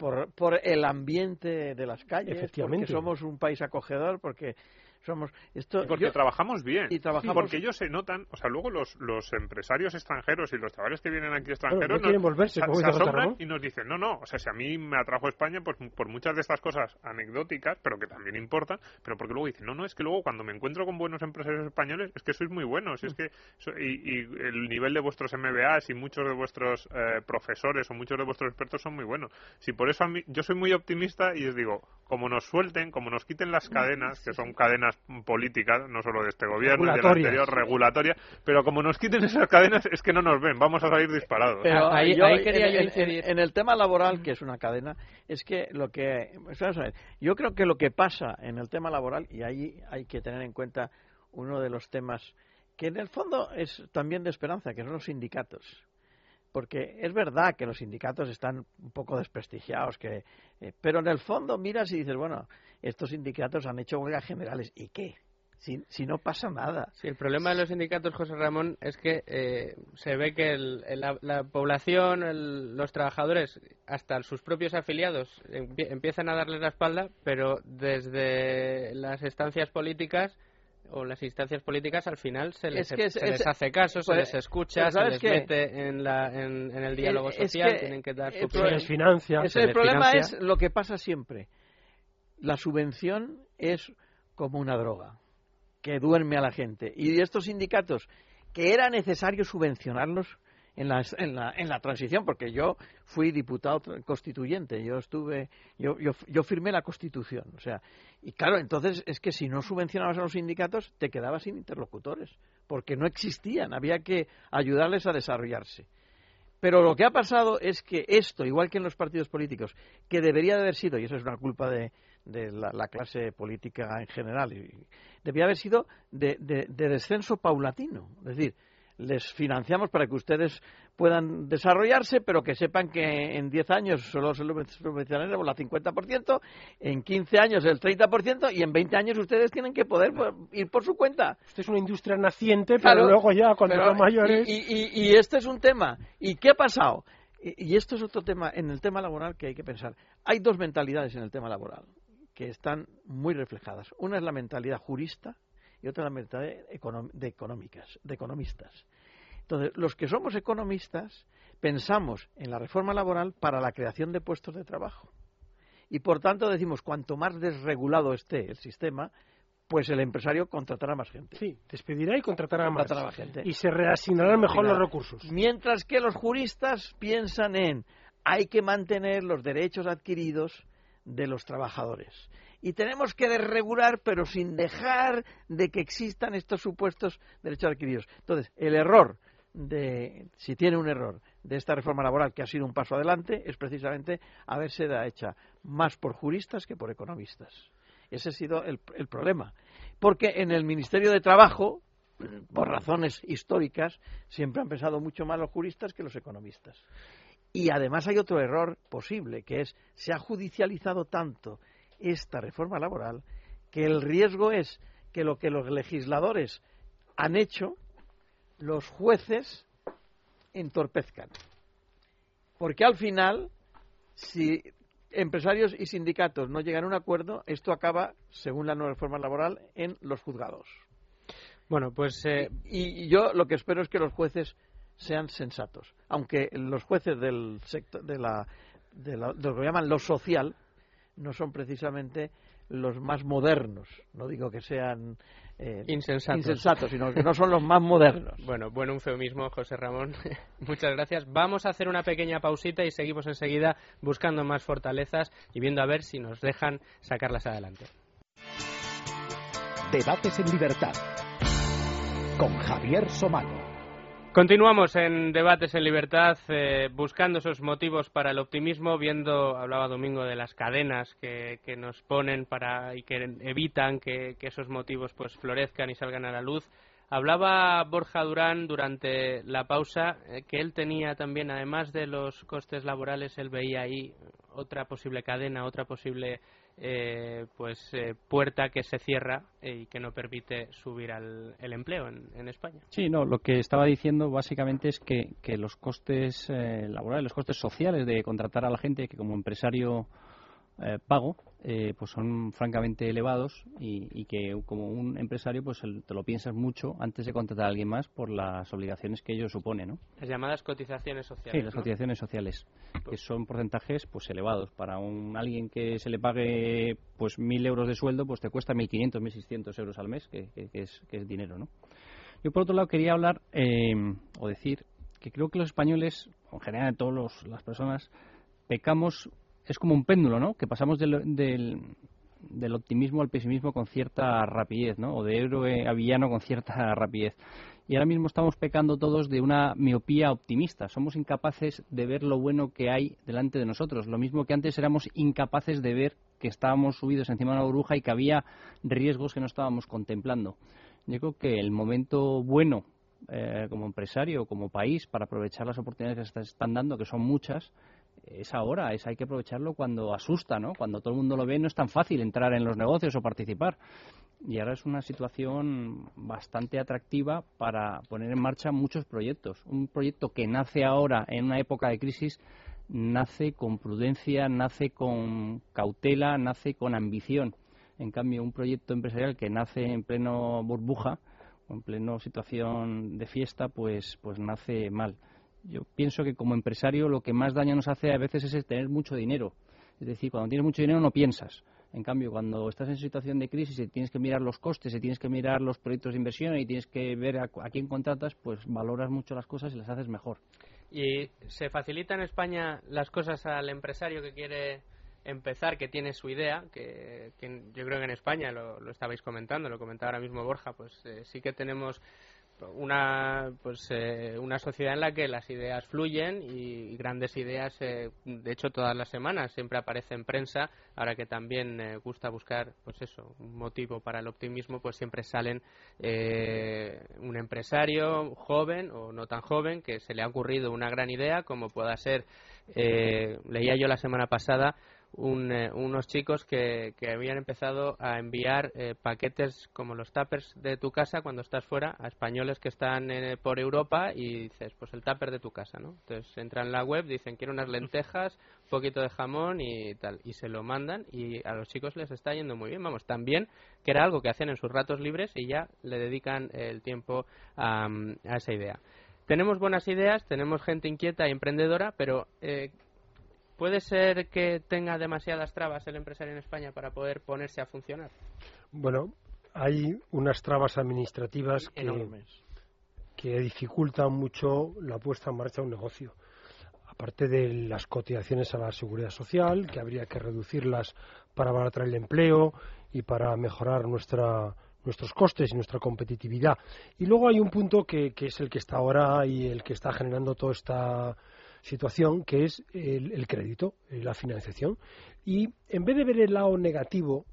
por, por el ambiente de las calles, porque somos un país acogedor, porque somos esto porque trabajamos bien. y trabajamos porque ellos se notan o sea luego los, los empresarios extranjeros y los chavales que vienen aquí extranjeros no volverse, se, asombran y nos dicen no no o sea si a mí me atrajo España pues por muchas de estas cosas anecdóticas pero que también importan pero porque luego dicen no no es que luego cuando me encuentro con buenos empresarios españoles es que sois muy buenos es que y, y, el nivel de vuestros MBAs y muchos de vuestros eh, profesores o muchos de vuestros expertos son muy buenos. Si por eso a mí, yo soy muy optimista y os digo como nos suelten como nos quiten las cadenas que son cadenas políticas, no solo de este gobierno, del anterior, regulatoria, pero como nos quiten esas cadenas es que no nos ven, vamos a salir disparados. Pero ahí, quería en, el tema laboral, que es una cadena, es que lo que... Yo creo que lo que pasa en el tema laboral, y ahí hay que tener en cuenta uno de los temas que en el fondo es también de esperanza, que son los sindicatos porque es verdad que los sindicatos están un poco desprestigiados, que, eh, pero en el fondo miras y dices, bueno, estos sindicatos han hecho huelgas generales, ¿y qué? Si, si, no pasa nada. Sí, el problema de los sindicatos, José Ramón, es que eh, se ve que la, población, los trabajadores, hasta sus propios afiliados, empiezan a darles la espalda, pero desde las estancias políticas o las instancias políticas al final se les, hace caso, se les escucha, se les mete en, el diálogo social, tienen que dar su financia. el problema es lo que pasa siempre. La subvención es como una droga que duerme a la gente. Y estos sindicatos, que era necesario subvencionarlos, en la, en la, en la transición, porque yo fui diputado constituyente, yo estuve, yo, yo, yo firmé la Constitución, o sea, y claro, entonces es que si no subvencionabas a los sindicatos, te quedabas sin interlocutores, porque no existían, había que ayudarles a desarrollarse. Pero lo que ha pasado es que esto, igual que en los partidos políticos, que debería de haber sido, y eso es una culpa de, de la, clase política en general, y, debería haber sido de, de, de descenso paulatino. Es decir, les financiamos para que ustedes puedan desarrollarse, pero que sepan que en 10 años solo subvencionaremos el 50%, en 15 años el 30% y en 20 años ustedes tienen que poder pues, ir por su cuenta. Esto es una industria naciente, pero luego ya cuando son mayores... Y, este es un tema. ¿Y qué ha pasado? Y, y esto es otro tema, en el tema laboral que hay que pensar. Hay dos mentalidades en el tema laboral que están muy reflejadas. Una es la mentalidad jurista, y otra la mentalidad de, económicas, de economistas. Entonces, los que somos economistas pensamos en la reforma laboral para la creación de puestos de trabajo. Y por tanto decimos, cuanto más desregulado esté el sistema, pues el empresario contratará más gente. Sí, despedirá y contratará, más. gente. Y se reasignarán mejor los recursos. Mientras que los juristas piensan en hay que mantener los derechos adquiridos de los trabajadores y tenemos que desregular, pero sin dejar de que existan estos supuestos derechos adquiridos. Entonces, el error de, si tiene un error de esta reforma laboral que ha sido un paso adelante, es precisamente haberse hecha más por juristas que por economistas. Ese ha sido el, el problema. Porque en el Ministerio de Trabajo, por razones históricas, siempre han pensado mucho más los juristas que los economistas. Y además hay otro error posible, que es se ha judicializado tanto esta reforma laboral que el riesgo es que lo que los legisladores han hecho, los jueces entorpezcan. Porque al final, si empresarios y sindicatos no llegan a un acuerdo, esto acaba, según la nueva reforma laboral, en los juzgados. Bueno, pues. Eh, y, yo lo que espero es que los jueces sean sensatos. Aunque los jueces del sector, de, la, de, lo que llaman lo social, no son precisamente los más modernos. No digo que sean eh, insensatos. insensatos. sino que no son los más modernos. [laughs] Bueno, buen eufemismo, José Ramón. [laughs] Muchas gracias. Vamos a hacer una pequeña pausita y seguimos enseguida buscando más fortalezas y viendo a ver si nos dejan sacarlas adelante. Debates en libertad con Javier Somano. Continuamos en Debates en Libertad, eh, buscando esos motivos para el optimismo, viendo, hablaba Domingo, de las cadenas que, que nos ponen para y que evitan que, que, esos motivos pues florezcan y salgan a la luz. Hablaba Borja Durán durante la pausa eh, que él tenía también, además de los costes laborales, él veía ahí otra posible cadena, otra posible eh, pues eh, puerta que se cierra y que no permite subir al, empleo en, España. Sí, no, lo que estaba diciendo básicamente es que, que los costes eh, laborales, los costes sociales de contratar a la gente que como empresario eh, pago eh, pues son francamente elevados y, que como un empresario pues te lo piensas mucho antes de contratar a alguien más por las obligaciones que ello supone ¿no? las llamadas cotizaciones sociales sí las cotizaciones sociales que son porcentajes pues elevados para un alguien que se le pague pues mil euros de sueldo pues te cuesta 1.500 1.600 euros al mes que, es, que es dinero ¿no? yo por otro lado quería hablar eh, o decir que creo que los españoles en general todas las personas pecamos es como un péndulo, ¿no? Que pasamos del, del, optimismo al pesimismo con cierta rapidez, ¿no? O de héroe a villano con cierta rapidez. Y ahora mismo estamos pecando todos de una miopía optimista. Somos incapaces de ver lo bueno que hay delante de nosotros. Lo mismo que antes éramos incapaces de ver que estábamos subidos encima de una burbuja y que había riesgos que no estábamos contemplando. Yo creo que el momento bueno eh, como empresario, como país, para aprovechar las oportunidades que se están dando, que son muchas, es ahora, es hay que aprovecharlo cuando asusta, ¿no? Cuando todo el mundo lo ve no es tan fácil entrar en los negocios o participar. Y ahora es una situación bastante atractiva para poner en marcha muchos proyectos. Un proyecto que nace ahora en una época de crisis nace con prudencia, nace con cautela, nace con ambición. En cambio, un proyecto empresarial que nace en pleno burbuja, en pleno situación de fiesta, pues, pues nace mal yo pienso que como empresario lo que más daño nos hace a veces es tener mucho dinero. Es decir, cuando tienes mucho dinero no piensas. En cambio, cuando estás en situación de crisis y tienes que mirar los costes, y tienes que mirar los proyectos de inversión y tienes que ver a, quién contratas, pues valoras mucho las cosas y las haces mejor. ¿Y se facilita en España las cosas al empresario que quiere empezar, que tiene su idea, que, yo creo que en España, lo, estabais comentando, lo comentaba ahora mismo Borja, pues eh, sí que tenemos una pues eh, una sociedad en la que las ideas fluyen y, grandes ideas eh, de hecho todas las semanas siempre aparece en prensa. Ahora que también eh, gusta buscar pues eso un motivo para el optimismo pues siempre salen un empresario joven o no tan joven que se le ha ocurrido una gran idea como pueda ser leía yo la semana pasada eh, unos chicos que, que, habían empezado a enviar eh, paquetes como los tuppers de tu casa cuando estás fuera a españoles que están eh, por Europa y dices, pues el tupper de tu casa, ¿no? Entonces entran en la web, dicen, quiero unas lentejas, un [laughs] poquito de jamón y tal, y se lo mandan y a los chicos les está yendo muy bien, vamos, también que era algo que hacían en sus ratos libres y ya le dedican el tiempo a, a esa idea. Tenemos buenas ideas, tenemos gente inquieta y emprendedora, pero ¿Puede ser que tenga demasiadas trabas el empresario en España para poder ponerse a funcionar? Bueno, hay unas trabas administrativas que, que dificultan mucho la puesta en marcha de un negocio. Aparte de las cotizaciones a la seguridad social, que habría que reducirlas para abaratar el empleo y para mejorar nuestra, nuestros costes y nuestra competitividad. Y luego hay un punto que, que es el que está ahora y el que está generando toda esta situación que es el, crédito, eh, la financiación. Y en vez de ver el lado negativo,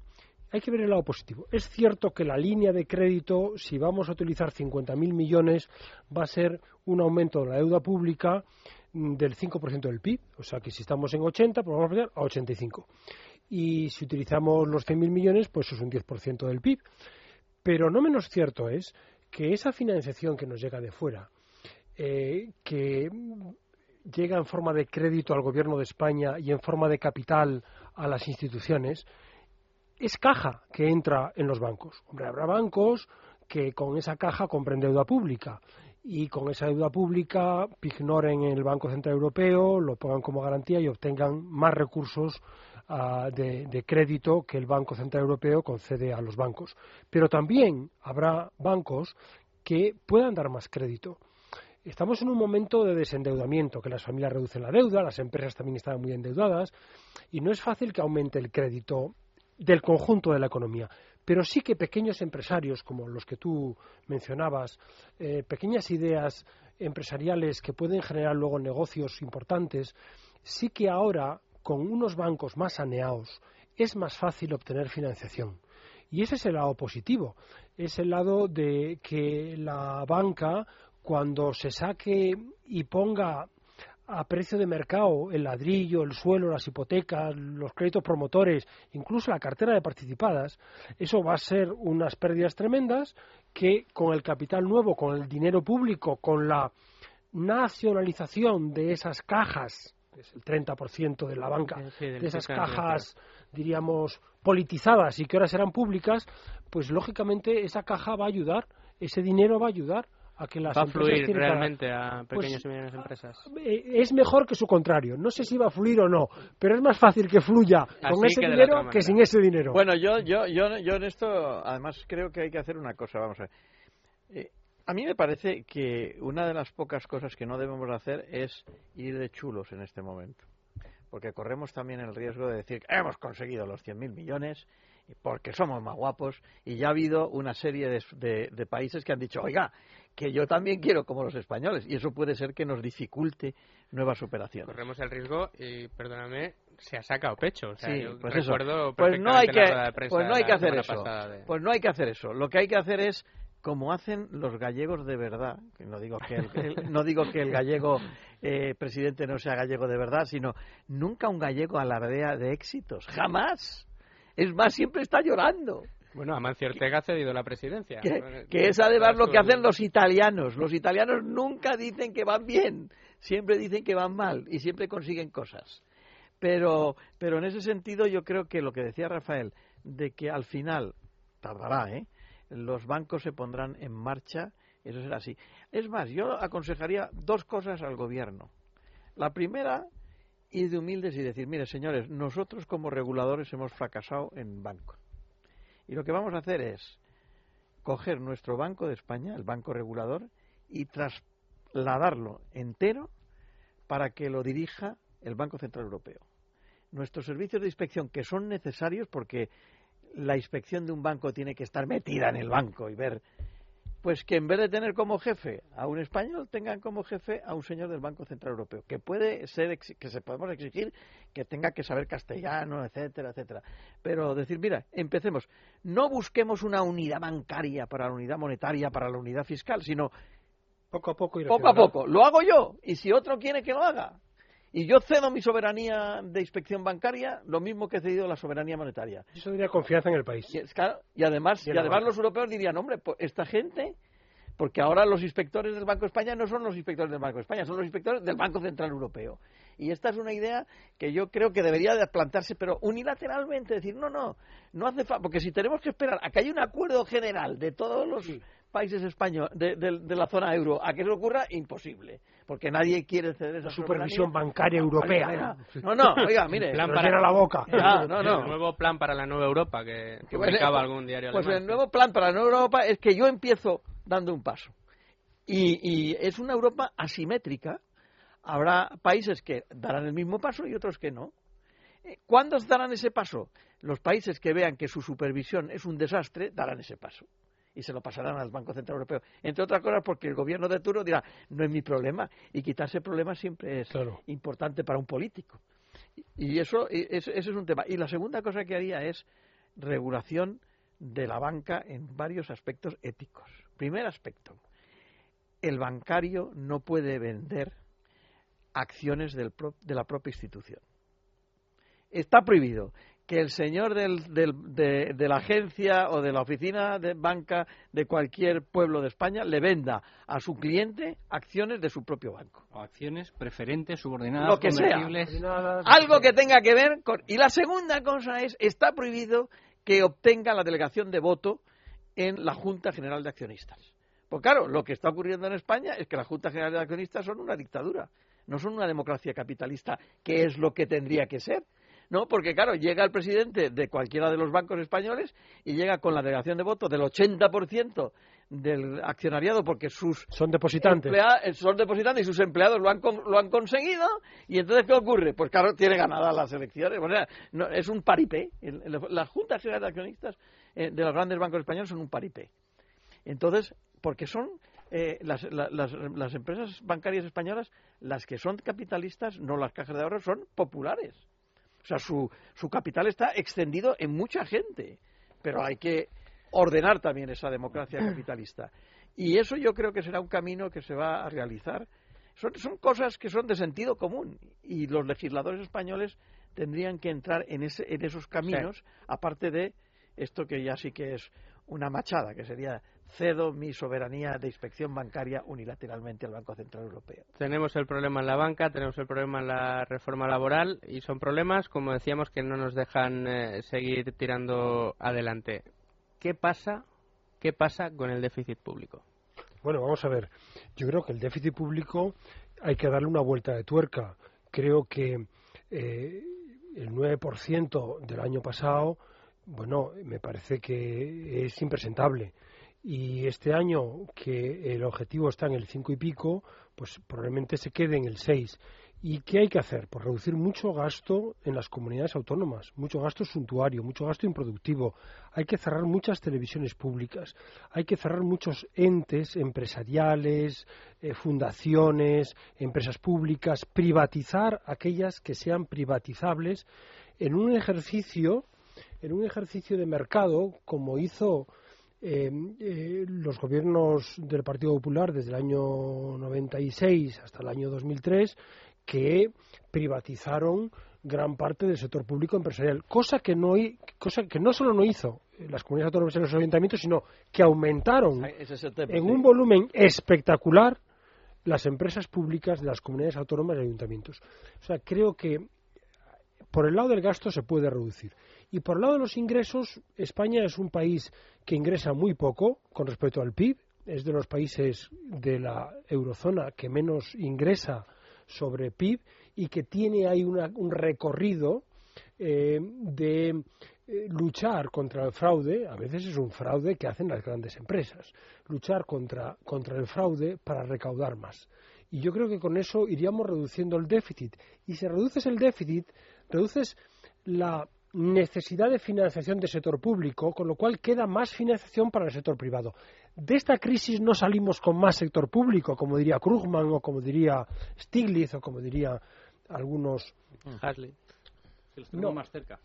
hay que ver el lado positivo. Es cierto que la línea de crédito, si vamos a utilizar 50.000 millones, va a ser un aumento de la deuda pública mm, del 5% del PIB. O sea que si estamos en 80, pues vamos a pasar a 85. Y si utilizamos los 100.000 millones, pues es un 10% del PIB. Pero no menos cierto es que esa financiación que nos llega de fuera, eh, que llega en forma de crédito al gobierno de España y en forma de capital a las instituciones, es caja que entra en los bancos. Hombre, habrá bancos que con esa caja compren deuda pública y con esa deuda pública ignoren el Banco Central Europeo, lo pongan como garantía y obtengan más recursos ah, de, crédito que el Banco Central Europeo concede a los bancos. Pero también habrá bancos que puedan dar más crédito estamos en un momento de desendeudamiento, que las familias reducen la deuda, las empresas también están muy endeudadas, y no es fácil que aumente el crédito del conjunto de la economía. Pero sí que pequeños empresarios, como los que tú mencionabas, eh, pequeñas ideas empresariales que pueden generar luego negocios importantes, sí que ahora, con unos bancos más saneados, es más fácil obtener financiación. Y ese es el lado positivo. Es el lado de que la banca, cuando se saque y ponga a precio de mercado el ladrillo, el suelo, las hipotecas, los créditos promotores, incluso la cartera de participadas, eso va a ser unas pérdidas tremendas que con el capital nuevo, con el dinero público, con la nacionalización de esas cajas, que es el 30% de la banca, de esas cajas, diríamos, politizadas y que ahora serán públicas, pues lógicamente esa caja va a ayudar, ese dinero va a ayudar a que las va a fluir realmente a pues, pequeñas y medianas empresas. Eh, es mejor que su contrario. No sé si va a fluir o no, pero es más fácil que fluya con ese dinero que sin ese dinero. Bueno, yo, yo, yo, yo en esto, además, creo que hay que hacer una cosa. Vamos a ver. Eh, a mí me parece que una de las pocas cosas que no debemos hacer es ir de chulos en este momento. Porque corremos también el riesgo de decir que hemos conseguido los 100.000 millones porque somos más guapos y ya ha habido una serie de, de, países que han dicho, oiga, que yo también quiero como los españoles y eso puede ser que nos dificulte nuevas operaciones. Corremos el riesgo y, perdóname, se ha sacado pecho. O sea, sí, yo pues recuerdo Pues no hay que, pues no hay que hacer eso. Pues no hay que hacer eso. Lo que hay que hacer es como hacen los gallegos de verdad, que no digo que [laughs] el, no digo que el gallego eh, presidente no sea gallego de verdad, sino nunca un gallego alardea de éxitos, jamás. Es más, siempre está llorando. Bueno, Amancio Ortega ha cedido la presidencia. Que, es además lo que hacen los italianos. Los italianos nunca dicen que van bien, siempre dicen que van mal y siempre consiguen cosas. Pero, pero en ese sentido yo creo que lo que decía Rafael, de que al final, tardará, ¿eh? los bancos se pondrán en marcha, eso será así. Es más, yo aconsejaría dos cosas al gobierno. La primera, ir de humildes y decir, mire señores, nosotros como reguladores hemos fracasado en banco y lo que vamos a hacer es coger nuestro Banco de España, el Banco Regulador, y trasladarlo entero para que lo dirija el Banco Central Europeo. Nuestros servicios de inspección, que son necesarios porque la inspección de un banco tiene que estar metida en el banco y ver pues que en vez de tener como jefe a un español, tengan como jefe a un señor del Banco Central Europeo, que puede ser, que se podemos exigir que tenga que saber castellano, etcétera, etcétera. Pero decir, mira, empecemos, no busquemos una unidad bancaria para la unidad monetaria, para la unidad fiscal, sino poco a poco, poco a poco. Lo hago yo, y si otro quiere que lo haga, y yo cedo mi soberanía de inspección bancaria, lo mismo que he cedido la soberanía monetaria. Eso diría confianza en el país. Y, además, y, además los europeos dirían, hombre, pues esta gente, porque ahora los inspectores del Banco de España no son los inspectores del Banco de España, son los inspectores del Banco Central Europeo. Y esta es una idea que yo creo que debería de plantarse, pero unilateralmente, decir, no, no, no hace falta, porque si tenemos que esperar a que haya un acuerdo general de todos los países españoles de, la zona euro a que eso ocurra, imposible. Porque nadie quiere ceder esa supervisión bancaria europea. No, no, oiga, [laughs] mire. Plan para la boca. no, no. El nuevo plan para la nueva Europa que, publicaba algún diario Pues el nuevo plan para la nueva Europa es que yo empiezo dando un paso. Y, y es una Europa asimétrica. Habrá países que darán el mismo paso y otros que no. Eh, ¿Cuándo darán ese paso? Los países que vean que su supervisión es un desastre darán ese paso y se lo pasarán al Banco Central Europeo. Entre otras cosas porque el gobierno de turno dirá, no es mi problema. Y quitarse problemas siempre es importante para un político. Y eso, eso, es un tema. Y la segunda cosa que haría es regulación de la banca en varios aspectos éticos. Primer aspecto, el bancario no puede vender acciones del de la propia institución. Está prohibido que el señor del, de, la agencia o de la oficina de banca de cualquier pueblo de España le venda a su cliente acciones de su propio banco. O acciones preferentes, subordinadas, Lo que sea. Algo que tenga que ver con... Y la segunda cosa es, está prohibido que obtenga la delegación de voto en la Junta General de Accionistas. Pues claro, lo que está ocurriendo en España es que la Junta General de Accionistas son una dictadura, no son una democracia capitalista, que es lo que tendría que ser. No, porque claro, llega el presidente de cualquiera de los bancos españoles y llega con la delegación de votos del 80% del accionariado porque sus son depositantes. eh, son depositantes y sus empleados lo han lo han conseguido. Y entonces qué ocurre pues claro tiene ganadas las elecciones. O sea, no, es un paripé. Las juntas generales de accionistas eh, de los grandes bancos españoles son un paripé. Entonces porque son eh, las, las, empresas bancarias españolas, las que son capitalistas, no las cajas de ahorro, son populares. O sea, su, su capital está extendido en mucha gente, pero hay que ordenar también esa democracia capitalista. Y eso yo creo que será un camino que se va a realizar. Son, son cosas que son de sentido común y los legisladores españoles tendrían que entrar en, ese, en esos caminos, aparte de esto que ya sí que es una machada, que sería cedo mi soberanía de inspección bancaria unilateralmente al Banco Central Europeo. Tenemos el problema en la banca, tenemos el problema en la reforma laboral y son problemas, como decíamos, que no nos dejan eh, seguir tirando adelante. ¿Qué pasa? ¿Qué pasa con el déficit público? Bueno, vamos a ver. Yo creo que el déficit público hay que darle una vuelta de tuerca. Creo que eh, el 9% del año pasado bueno, me parece que es impresentable. Y este año, que el objetivo está en el 5 y pico, pues probablemente se quede en el 6. ¿Y qué hay que hacer? Pues reducir mucho gasto en las comunidades autónomas, mucho gasto suntuario, mucho gasto improductivo. Hay que cerrar muchas televisiones públicas, hay que cerrar muchos entes empresariales, eh, fundaciones, empresas públicas, privatizar aquellas que sean privatizables en un ejercicio en un ejercicio de mercado como hizo eh, eh, los gobiernos del Partido Popular desde el año 96 hasta el año 2003 que privatizaron gran parte del sector público empresarial, cosa que no, cosa que no solo no hizo las comunidades autónomas y los ayuntamientos, sino que aumentaron en un volumen espectacular las empresas públicas de las comunidades autónomas y ayuntamientos. O sea, creo que por el lado del gasto se puede reducir. Y por el lado de los ingresos, España es un país que ingresa muy poco con respecto al PIB. Es de los países de la eurozona que menos ingresa sobre PIB y que tiene ahí un recorrido eh, de eh, luchar contra el fraude, a veces es un fraude que hacen las grandes empresas, luchar contra, contra el fraude para recaudar más. Y yo creo que con eso iríamos reduciendo el déficit. Y si reduces el déficit, reduces la necesidad de financiación del sector público, con lo cual queda más financiación para el sector privado. De esta crisis no salimos con más sector público, como diría Krugman o como diría Stiglitz o como diría algunos. Hasley. no. más cerca.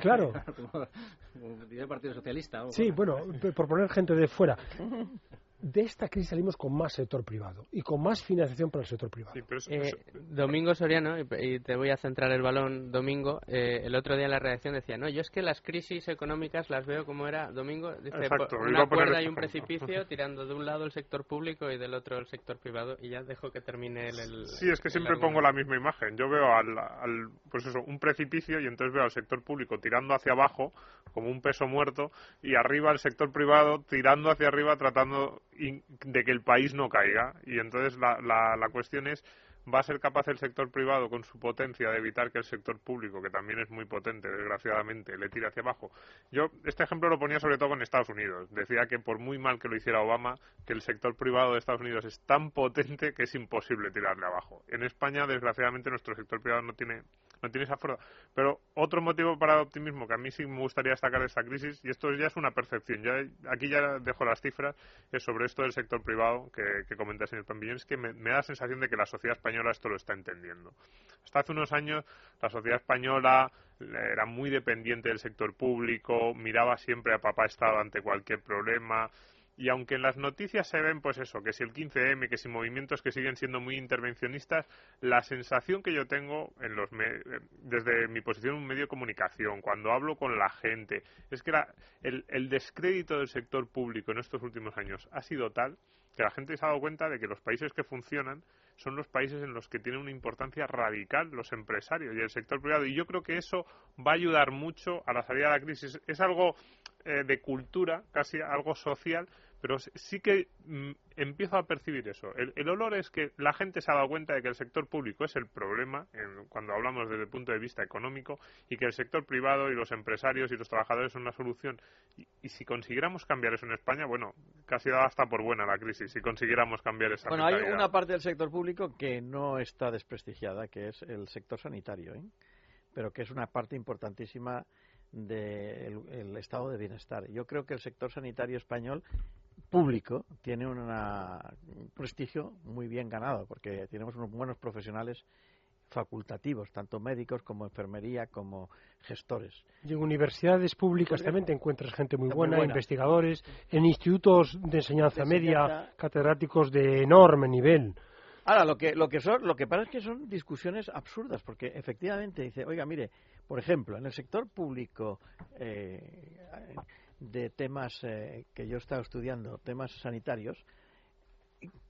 Claro. [laughs] como diría el Partido Socialista. Sí, bueno, por poner gente de fuera. De esta crisis salimos con más sector privado y con más financiación para el sector privado. Eh, Domingo Soriano, y, te voy a centrar el balón, Domingo, eh, el otro día en la redacción decía, no, yo es que las crisis económicas las veo como era, Domingo, dice, una cuerda y un precipicio [laughs] tirando de un lado el sector público y del otro el sector privado y ya dejo que termine el... sí, es que siempre pongo la misma imagen. Yo veo al, al, pues eso, un precipicio y entonces veo al sector público tirando hacia abajo como un peso muerto y arriba el sector privado tirando hacia arriba tratando de que el país no caiga. Y entonces la, la, la cuestión es ¿Va a ser capaz el sector privado, con su potencia, de evitar que el sector público, que también es muy potente, desgraciadamente, le tire hacia abajo? Yo este ejemplo lo ponía sobre todo con Estados Unidos. Decía que por muy mal que lo hiciera Obama, que el sector privado de Estados Unidos es tan potente que es imposible tirarle abajo. En España, desgraciadamente, nuestro sector privado no tiene no tiene esa fuerza. Pero otro motivo para el optimismo que a mí sí me gustaría destacar de esta crisis, y esto ya es una percepción, ya aquí ya dejo las cifras, es sobre esto del sector privado que, que comenta el señor Pambillón, es que me, da la sensación de que la sociedad española esto lo está entendiendo. Hasta hace unos años la sociedad española era muy dependiente del sector público, miraba siempre a papá Estado ante cualquier problema, y aunque en las noticias se ven, pues eso, que si el 15M, que si movimientos que siguen siendo muy intervencionistas, la sensación que yo tengo en los desde mi posición en un medio de comunicación, cuando hablo con la gente, es que el, el descrédito del sector público en estos últimos años ha sido tal que la gente se ha dado cuenta de que los países que funcionan son los países en los que tienen una importancia radical los empresarios y el sector privado. Y yo creo que eso va a ayudar mucho a la salida de la crisis. Es algo eh, de cultura, casi algo social, pero sí que mm, empiezo a percibir eso. El, olor es que la gente se ha dado cuenta de que el sector público es el problema cuando hablamos desde el punto de vista económico y que el sector privado y los empresarios y los trabajadores son una solución. Y, si consiguiéramos cambiar eso en España, bueno, casi da hasta por buena la crisis, si consiguiéramos cambiar esa Bueno, hay una parte del sector público que no está desprestigiada, que es el sector sanitario, ¿eh? pero que es una parte importantísima del estado de bienestar. Yo creo que el sector sanitario español público tiene un prestigio muy bien ganado, porque tenemos unos buenos profesionales facultativos, tanto médicos como enfermería, como gestores. Y en universidades públicas también te encuentras gente muy buena, investigadores, en institutos de enseñanza, media, catedráticos de enorme nivel. Ahora, lo que, lo que, son, lo que pasa es que son discusiones absurdas, porque efectivamente dice, oiga, mire, por ejemplo, en el sector público eh, de temas eh, que yo he estado estudiando, temas sanitarios,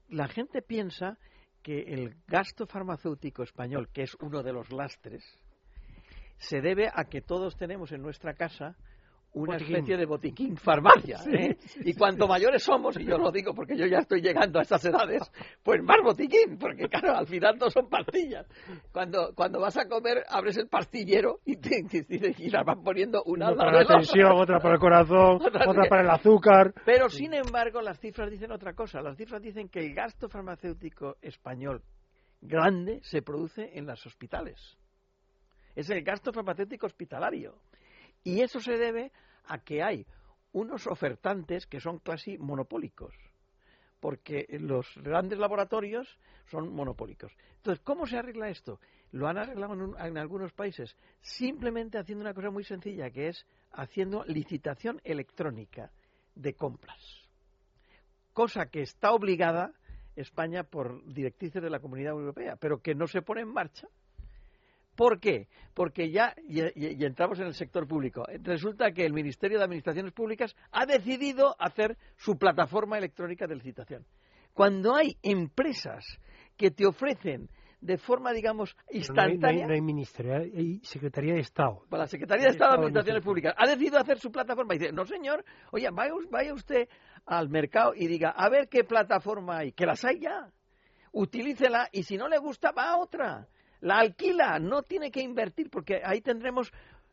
la gente piensa que el gasto farmacéutico español, que es uno de los lastres, se debe a que todos tenemos en nuestra casa una especie de botiquín farmacia. ¿eh? Y cuanto mayores somos, y yo lo digo porque yo ya estoy llegando a estas edades, pues más botiquín, porque claro, al final no son pastillas. Cuando, cuando vas a comer, abres el pastillero y, te, y las van poniendo una, para la tensión, otra para el corazón, [laughs] otra, para el azúcar. Pero sin embargo, las cifras dicen otra cosa. Las cifras dicen que el gasto farmacéutico español grande se produce en los hospitales. Es el gasto farmacéutico hospitalario. Y eso se debe a que hay unos ofertantes que son casi monopólicos, porque los grandes laboratorios son monopólicos. Entonces, ¿cómo se arregla esto? Lo han arreglado en, algunos países simplemente haciendo una cosa muy sencilla, que es haciendo licitación electrónica de compras, cosa que está obligada España por directrices de la Comunidad Europea, pero que no se pone en marcha ¿Por qué? Porque ya, y, entramos en el sector público, resulta que el Ministerio de Administraciones Públicas ha decidido hacer su plataforma electrónica de licitación. Cuando hay empresas que te ofrecen de forma, digamos, instantánea. No hay, Ministerio, hay Secretaría de Estado. la Secretaría de Estado de Administraciones Públicas ha decidido hacer su plataforma y dice, no señor, oye, vaya, vaya usted al mercado y diga, a ver qué plataforma hay, que las hay ya. Utilícela y si no le gusta, va a otra la alquila, no tiene que invertir, porque ahí tendremos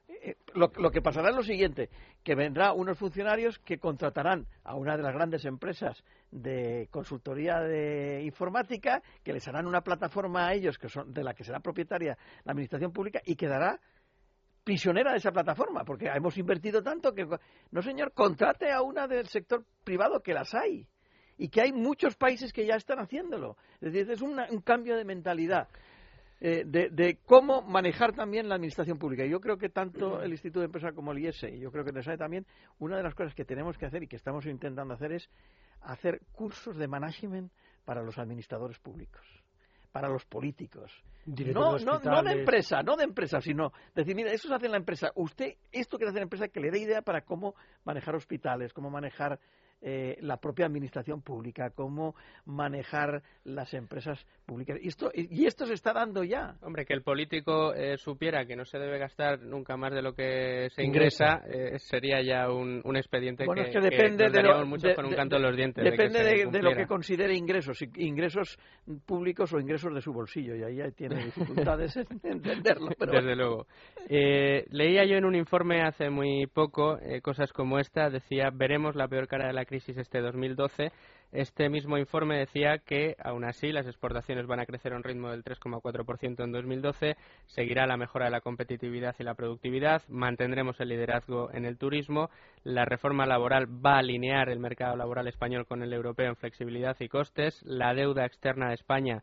eh, lo, que pasará es lo siguiente, que vendrá unos funcionarios que contratarán a una de las grandes empresas de consultoría de informática, que les harán una plataforma a ellos, que son de la que será propietaria la administración pública, y quedará prisionera de esa plataforma, porque hemos invertido tanto que, no señor, contrate a una del sector privado que las hay y que hay muchos países que ya están haciéndolo. Es decir, es un cambio de mentalidad. Eh, de, cómo manejar también la administración pública. Yo creo que tanto el Instituto de Empresa como el IES, y yo creo que sabe también, una de las cosas que tenemos que hacer y que estamos intentando hacer es hacer cursos de management para los administradores públicos, para los políticos. No, no, no, de empresa, no de empresa, sino decir, mira, eso se hace en la empresa. Usted, esto quiere hacer en la empresa, que le dé idea para cómo manejar hospitales, cómo manejar eh, la propia administración pública, cómo manejar las empresas públicas. Y esto, y esto se está dando ya. Hombre, que el político eh, supiera que no se debe gastar nunca más de lo que se ingresa, eh, sería ya un, expediente bueno, que, es que depende de lo, muchos con un canto en los dientes. Depende de, lo que considere ingresos, ingresos públicos o ingresos de su bolsillo, y ahí tiene [laughs] dificultades en entenderlo. Desde luego. leía yo en un informe hace muy poco cosas como esta, decía, veremos la peor cara de la crisis este 2012, este mismo informe decía que, aún así, las exportaciones van a crecer a un ritmo del 3,4% en 2012, seguirá la mejora de la competitividad y la productividad, mantendremos el liderazgo en el turismo, la reforma laboral va a alinear el mercado laboral español con el europeo en flexibilidad y costes, la deuda externa de España,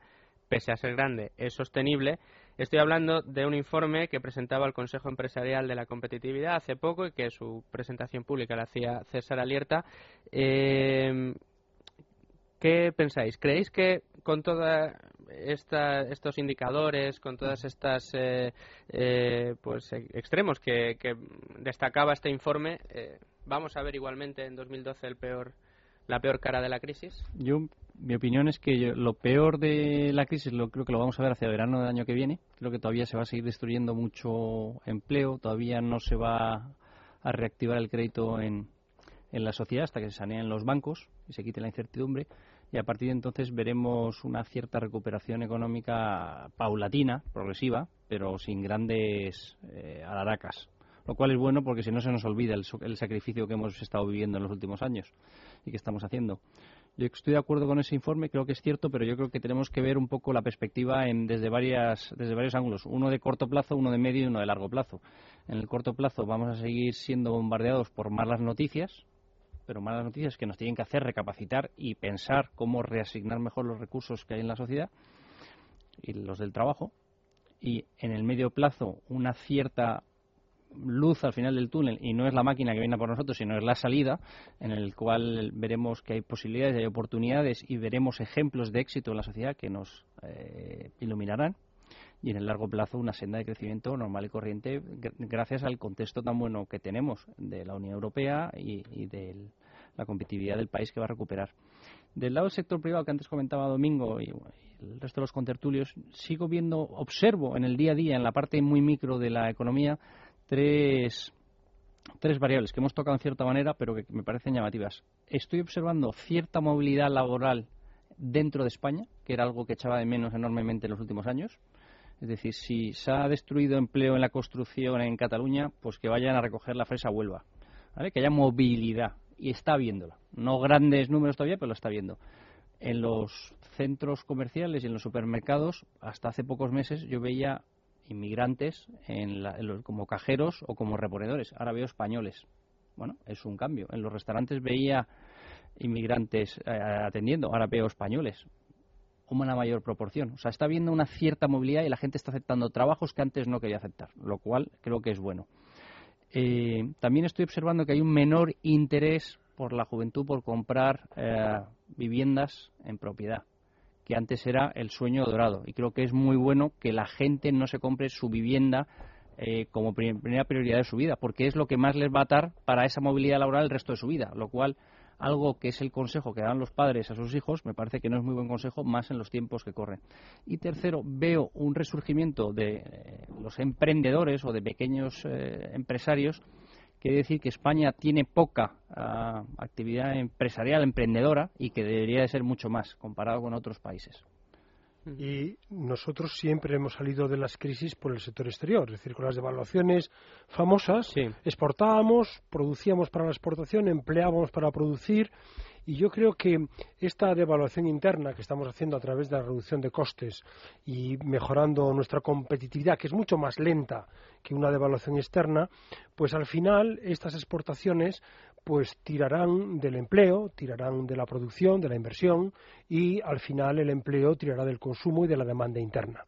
pese a ser grande, es sostenible Estoy hablando de un informe que presentaba el Consejo Empresarial de la Competitividad hace poco y que su presentación pública la hacía César Alierta. Eh, ¿Qué pensáis? ¿Creéis que con todos estos indicadores, con todas estas eh, eh, pues extremos que, destacaba este informe, vamos a ver igualmente en 2012 el peor, la peor cara de la crisis? Yo mi opinión es que lo peor de la crisis lo creo que lo vamos a ver hacia verano del año que viene. Creo que todavía se va a seguir destruyendo mucho empleo, todavía no se va a reactivar el crédito en, en la sociedad hasta que se saneen los bancos y se quite la incertidumbre. Y a partir de entonces veremos una cierta recuperación económica paulatina, progresiva, pero sin grandes eh, alaracas. Lo cual es bueno porque si no se nos olvida el, el sacrificio que hemos estado viviendo en los últimos años y que estamos haciendo. Yo estoy de acuerdo con ese informe, creo que es cierto, pero yo creo que tenemos que ver un poco la perspectiva en, desde, varias, desde varios ángulos, uno de corto plazo, uno de medio y uno de largo plazo. En el corto plazo vamos a seguir siendo bombardeados por malas noticias, pero malas noticias que nos tienen que hacer recapacitar y pensar cómo reasignar mejor los recursos que hay en la sociedad y los del trabajo. Y en el medio plazo, una cierta luz al final del túnel y no es la máquina que viene por nosotros, sino es la salida, en el cual veremos que hay posibilidades, hay oportunidades y veremos ejemplos de éxito en la sociedad que nos eh, iluminarán y en el largo plazo una senda de crecimiento normal y corriente gracias al contexto tan bueno que tenemos de la Unión Europea y, de la competitividad del país que va a recuperar. Del lado del sector privado que antes comentaba Domingo y, el resto de los contertulios, sigo viendo, observo en el día a día, en la parte muy micro de la economía, tres, tres variables que hemos tocado en cierta manera, pero que me parecen llamativas. Estoy observando cierta movilidad laboral dentro de España, que era algo que echaba de menos enormemente en los últimos años. Es decir, si se ha destruido empleo en la construcción en Cataluña, pues que vayan a recoger la fresa Huelva. Que haya movilidad. Y está viéndola. No grandes números todavía, pero lo está viendo. En los centros comerciales y en los supermercados, hasta hace pocos meses, yo veía inmigrantes en como cajeros o como reponedores. Ahora veo españoles. Bueno, es un cambio. En los restaurantes veía inmigrantes eh, atendiendo, ahora veo españoles. Una mayor proporción. O sea, está habiendo una cierta movilidad y la gente está aceptando trabajos que antes no quería aceptar, lo cual creo que es bueno. Eh, también estoy observando que hay un menor interés por la juventud por comprar eh, viviendas en propiedad que antes era el sueño dorado. Y creo que es muy bueno que la gente no se compre su vivienda eh, como primera prioridad de su vida, porque es lo que más les va a dar para esa movilidad laboral el resto de su vida, lo cual algo que es el consejo que dan los padres a sus hijos, me parece que no es muy buen consejo, más en los tiempos que corren. Y tercero, veo un resurgimiento de eh, los emprendedores o de pequeños eh, empresarios Quiere decir que España tiene poca ah, actividad empresarial, emprendedora, y que debería de ser mucho más comparado con otros países. Y nosotros siempre hemos salido de las crisis por el sector exterior, es decir, con las devaluaciones famosas, exportábamos, producíamos para la exportación, empleábamos para producir y yo creo que esta devaluación interna que estamos haciendo a través de la reducción de costes y mejorando nuestra competitividad, que es mucho más lenta que una devaluación externa, pues al final estas exportaciones pues tirarán del empleo, tirarán de la producción, de la inversión y al final el empleo tirará del consumo y de la demanda interna.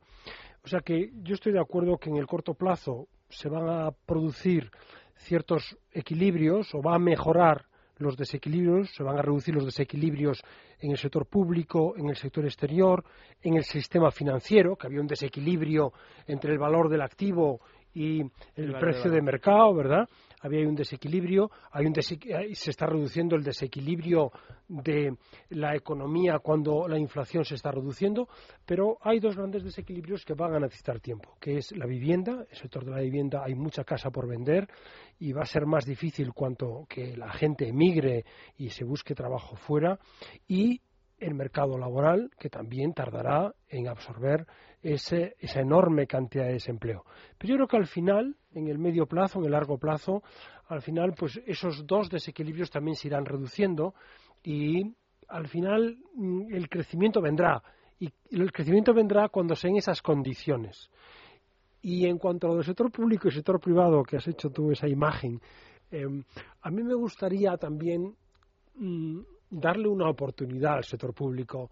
O sea que yo estoy de acuerdo que en el corto plazo se van a producir ciertos equilibrios o va a mejorar los desequilibrios, se van a reducir los desequilibrios en el sector público, en el sector exterior, en el sistema financiero, que había un desequilibrio entre el valor del activo y el, precio de mercado, ¿verdad? Había un desequilibrio, hay un se está reduciendo el desequilibrio de la economía cuando la inflación se está reduciendo, pero hay dos grandes desequilibrios que van a necesitar tiempo, que es la vivienda, el sector de la vivienda hay mucha casa por vender y va a ser más difícil cuanto que la gente emigre y se busque trabajo fuera y el mercado laboral, que también tardará en absorber esa enorme cantidad de desempleo. Pero yo creo que al final, en el medio plazo, en el largo plazo, al final, pues esos dos desequilibrios también se irán reduciendo y al final mm, el crecimiento vendrá. Y el crecimiento vendrá cuando se esas condiciones. Y en cuanto a lo del sector público y sector privado, que has hecho tú esa imagen, em, a mí me gustaría también mm, darle una oportunidad al sector público,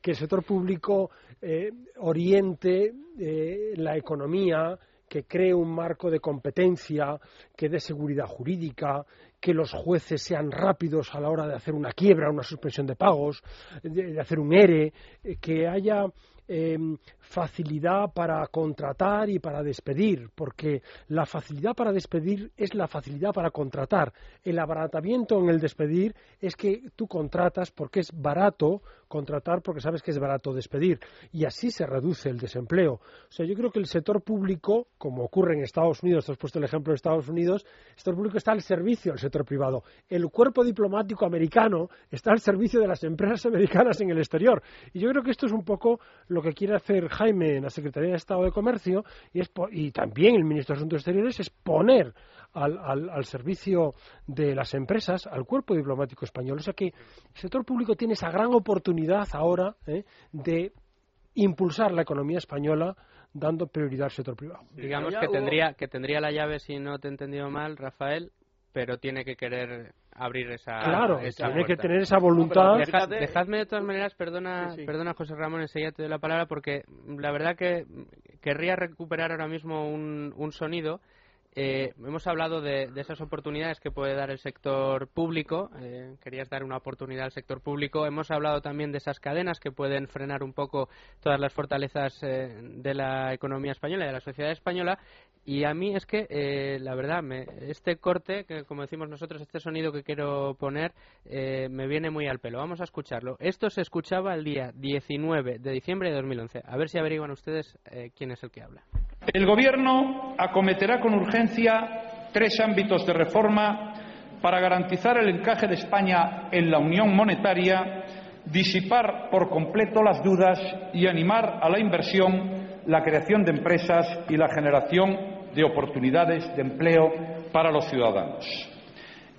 que el sector público eh, oriente eh, la economía, que cree un marco de competencia, que dé seguridad jurídica, que los jueces sean rápidos a la hora de hacer una quiebra, una suspensión de pagos, de hacer un ERE, eh, que haya Em, facilidad para contratar y para despedir, porque la facilidad para despedir es la facilidad para contratar. El abaratamiento en el despedir es que tú contratas porque es barato contratar porque sabes que es barato despedir y así se reduce el desempleo. O sea, yo creo que el sector público, como ocurre en Estados Unidos, te has puesto el ejemplo de Estados Unidos, el sector público está al servicio del sector privado. El cuerpo diplomático americano está al servicio de las empresas americanas en el exterior. Y yo creo que esto es un poco lo que quiere hacer Jaime en la Secretaría de Estado de Comercio y, y también el ministro de Asuntos Exteriores es poner al, servicio de las empresas al cuerpo diplomático español. O sea que el sector público tiene esa gran oportunidad ahora ¿eh? de impulsar la economía española dando prioridad al sector privado. Digamos que tendría, que tendría la llave, si no te he entendido mal, Rafael, pero tiene que querer abrir esa. Claro, esa tiene que tener esa voluntad. Deja- dejadme de todas maneras, perdona, Sí, sí. perdona José Ramón, enseguida te doy la palabra porque la verdad que querría recuperar ahora mismo un, un sonido. Eh, hemos hablado de, esas oportunidades que puede dar el sector público. eh, querías dar una oportunidad al sector público. Hemos hablado también de esas cadenas que pueden frenar un poco todas las fortalezas eh, de la economía española y de la sociedad española. Y a mí es que, eh, la verdad, me- este corte, que como decimos nosotros, este sonido que quiero poner, eh, me viene muy al pelo. Vamos a escucharlo. Esto se escuchaba el día 19 de diciembre de 2011. A ver si averiguan ustedes eh, quién es el que habla. El Gobierno acometerá con urgencia tres ámbitos de reforma para garantizar el encaje de España en la Unión Monetaria, disipar por completo las dudas y animar a la inversión, la creación de empresas y la generación de oportunidades de empleo para los ciudadanos.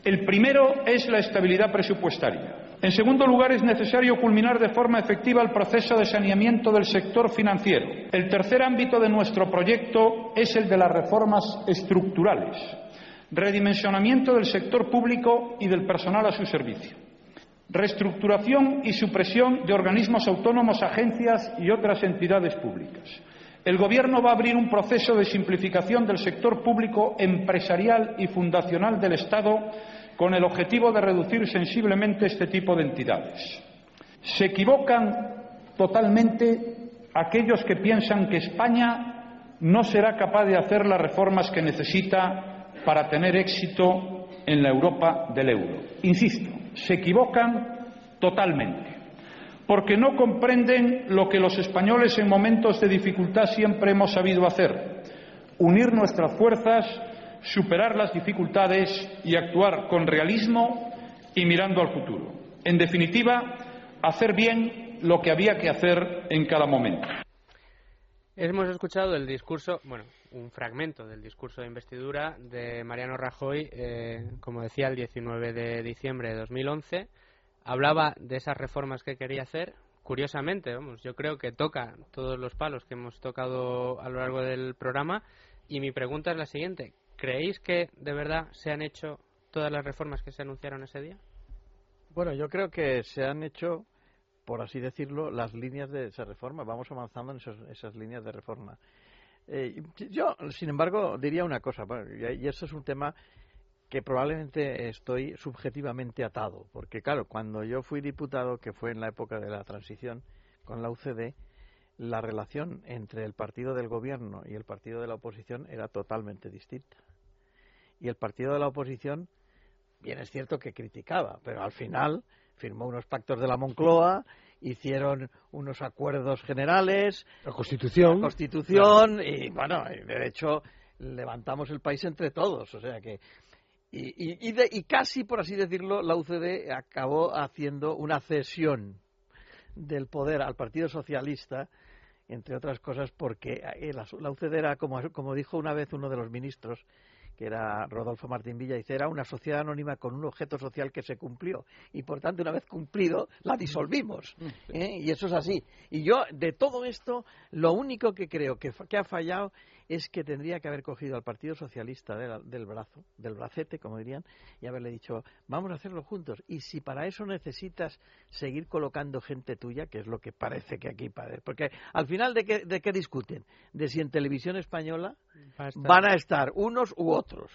El primero es la estabilidad presupuestaria. En segundo lugar, es necesario culminar de forma efectiva el proceso de saneamiento del sector financiero. El tercer ámbito de nuestro proyecto es el de las reformas estructurales, redimensionamiento del sector público y del personal a su servicio, reestructuración y supresión de organismos autónomos, agencias y otras entidades públicas. El Gobierno va a abrir un proceso de simplificación del sector público empresarial y fundacional del Estado con el objetivo de reducir sensiblemente este tipo de entidades. Se equivocan totalmente aquellos que piensan que España no será capaz de hacer las reformas que necesita para tener éxito en la Europa del euro. Insisto, se equivocan totalmente porque no comprenden lo que los españoles en momentos de dificultad siempre hemos sabido hacer, unir nuestras fuerzas, superar las dificultades y actuar con realismo y mirando al futuro. En definitiva, hacer bien lo que había que hacer en cada momento. Hemos escuchado el discurso, bueno, un fragmento del discurso de investidura de Mariano Rajoy, eh, como decía, el 19 de diciembre de 2011. Hablaba de esas reformas que quería hacer. Curiosamente, vamos, yo creo que toca todos los palos que hemos tocado a lo largo del programa. Y mi pregunta es la siguiente: ¿creéis que de verdad se han hecho todas las reformas que se anunciaron ese día? Bueno, yo creo que se han hecho, por así decirlo, las líneas de esa reforma. Vamos avanzando en esos- esas líneas de reforma. Eh, yo, sin embargo, diría una cosa, y y eso es un tema que probablemente estoy subjetivamente atado, porque claro, cuando yo fui diputado, que fue en la época de la transición con la UCD, la relación entre el partido del gobierno y el partido de la oposición era totalmente distinta. Y el partido de la oposición, bien es cierto que criticaba, pero al final firmó unos pactos de la Moncloa, hicieron unos acuerdos generales, La Constitución. la Constitución y bueno, de hecho levantamos el país entre todos, o sea que y, y, de- y casi por así decirlo la UCD acabó haciendo una cesión del poder al Partido Socialista entre otras cosas porque eh, la, la UCD era como, como dijo una vez uno de los ministros que era Rodolfo Martín Villa, dice, era una sociedad anónima con un objeto social que se cumplió y por tanto una vez cumplido la disolvimos. ¿eh? Y eso es así. Y yo de todo esto lo único que creo que, que ha fallado es que tendría que haber cogido al Partido Socialista de la- del brazo, del bracete, como dirían, y haberle dicho, vamos a hacerlo juntos. Y si para eso necesitas seguir colocando gente tuya, que es lo que parece que aquí parece, porque al final de qué, de qué discuten, de si en televisión española Va a estar- van a estar unos u otros.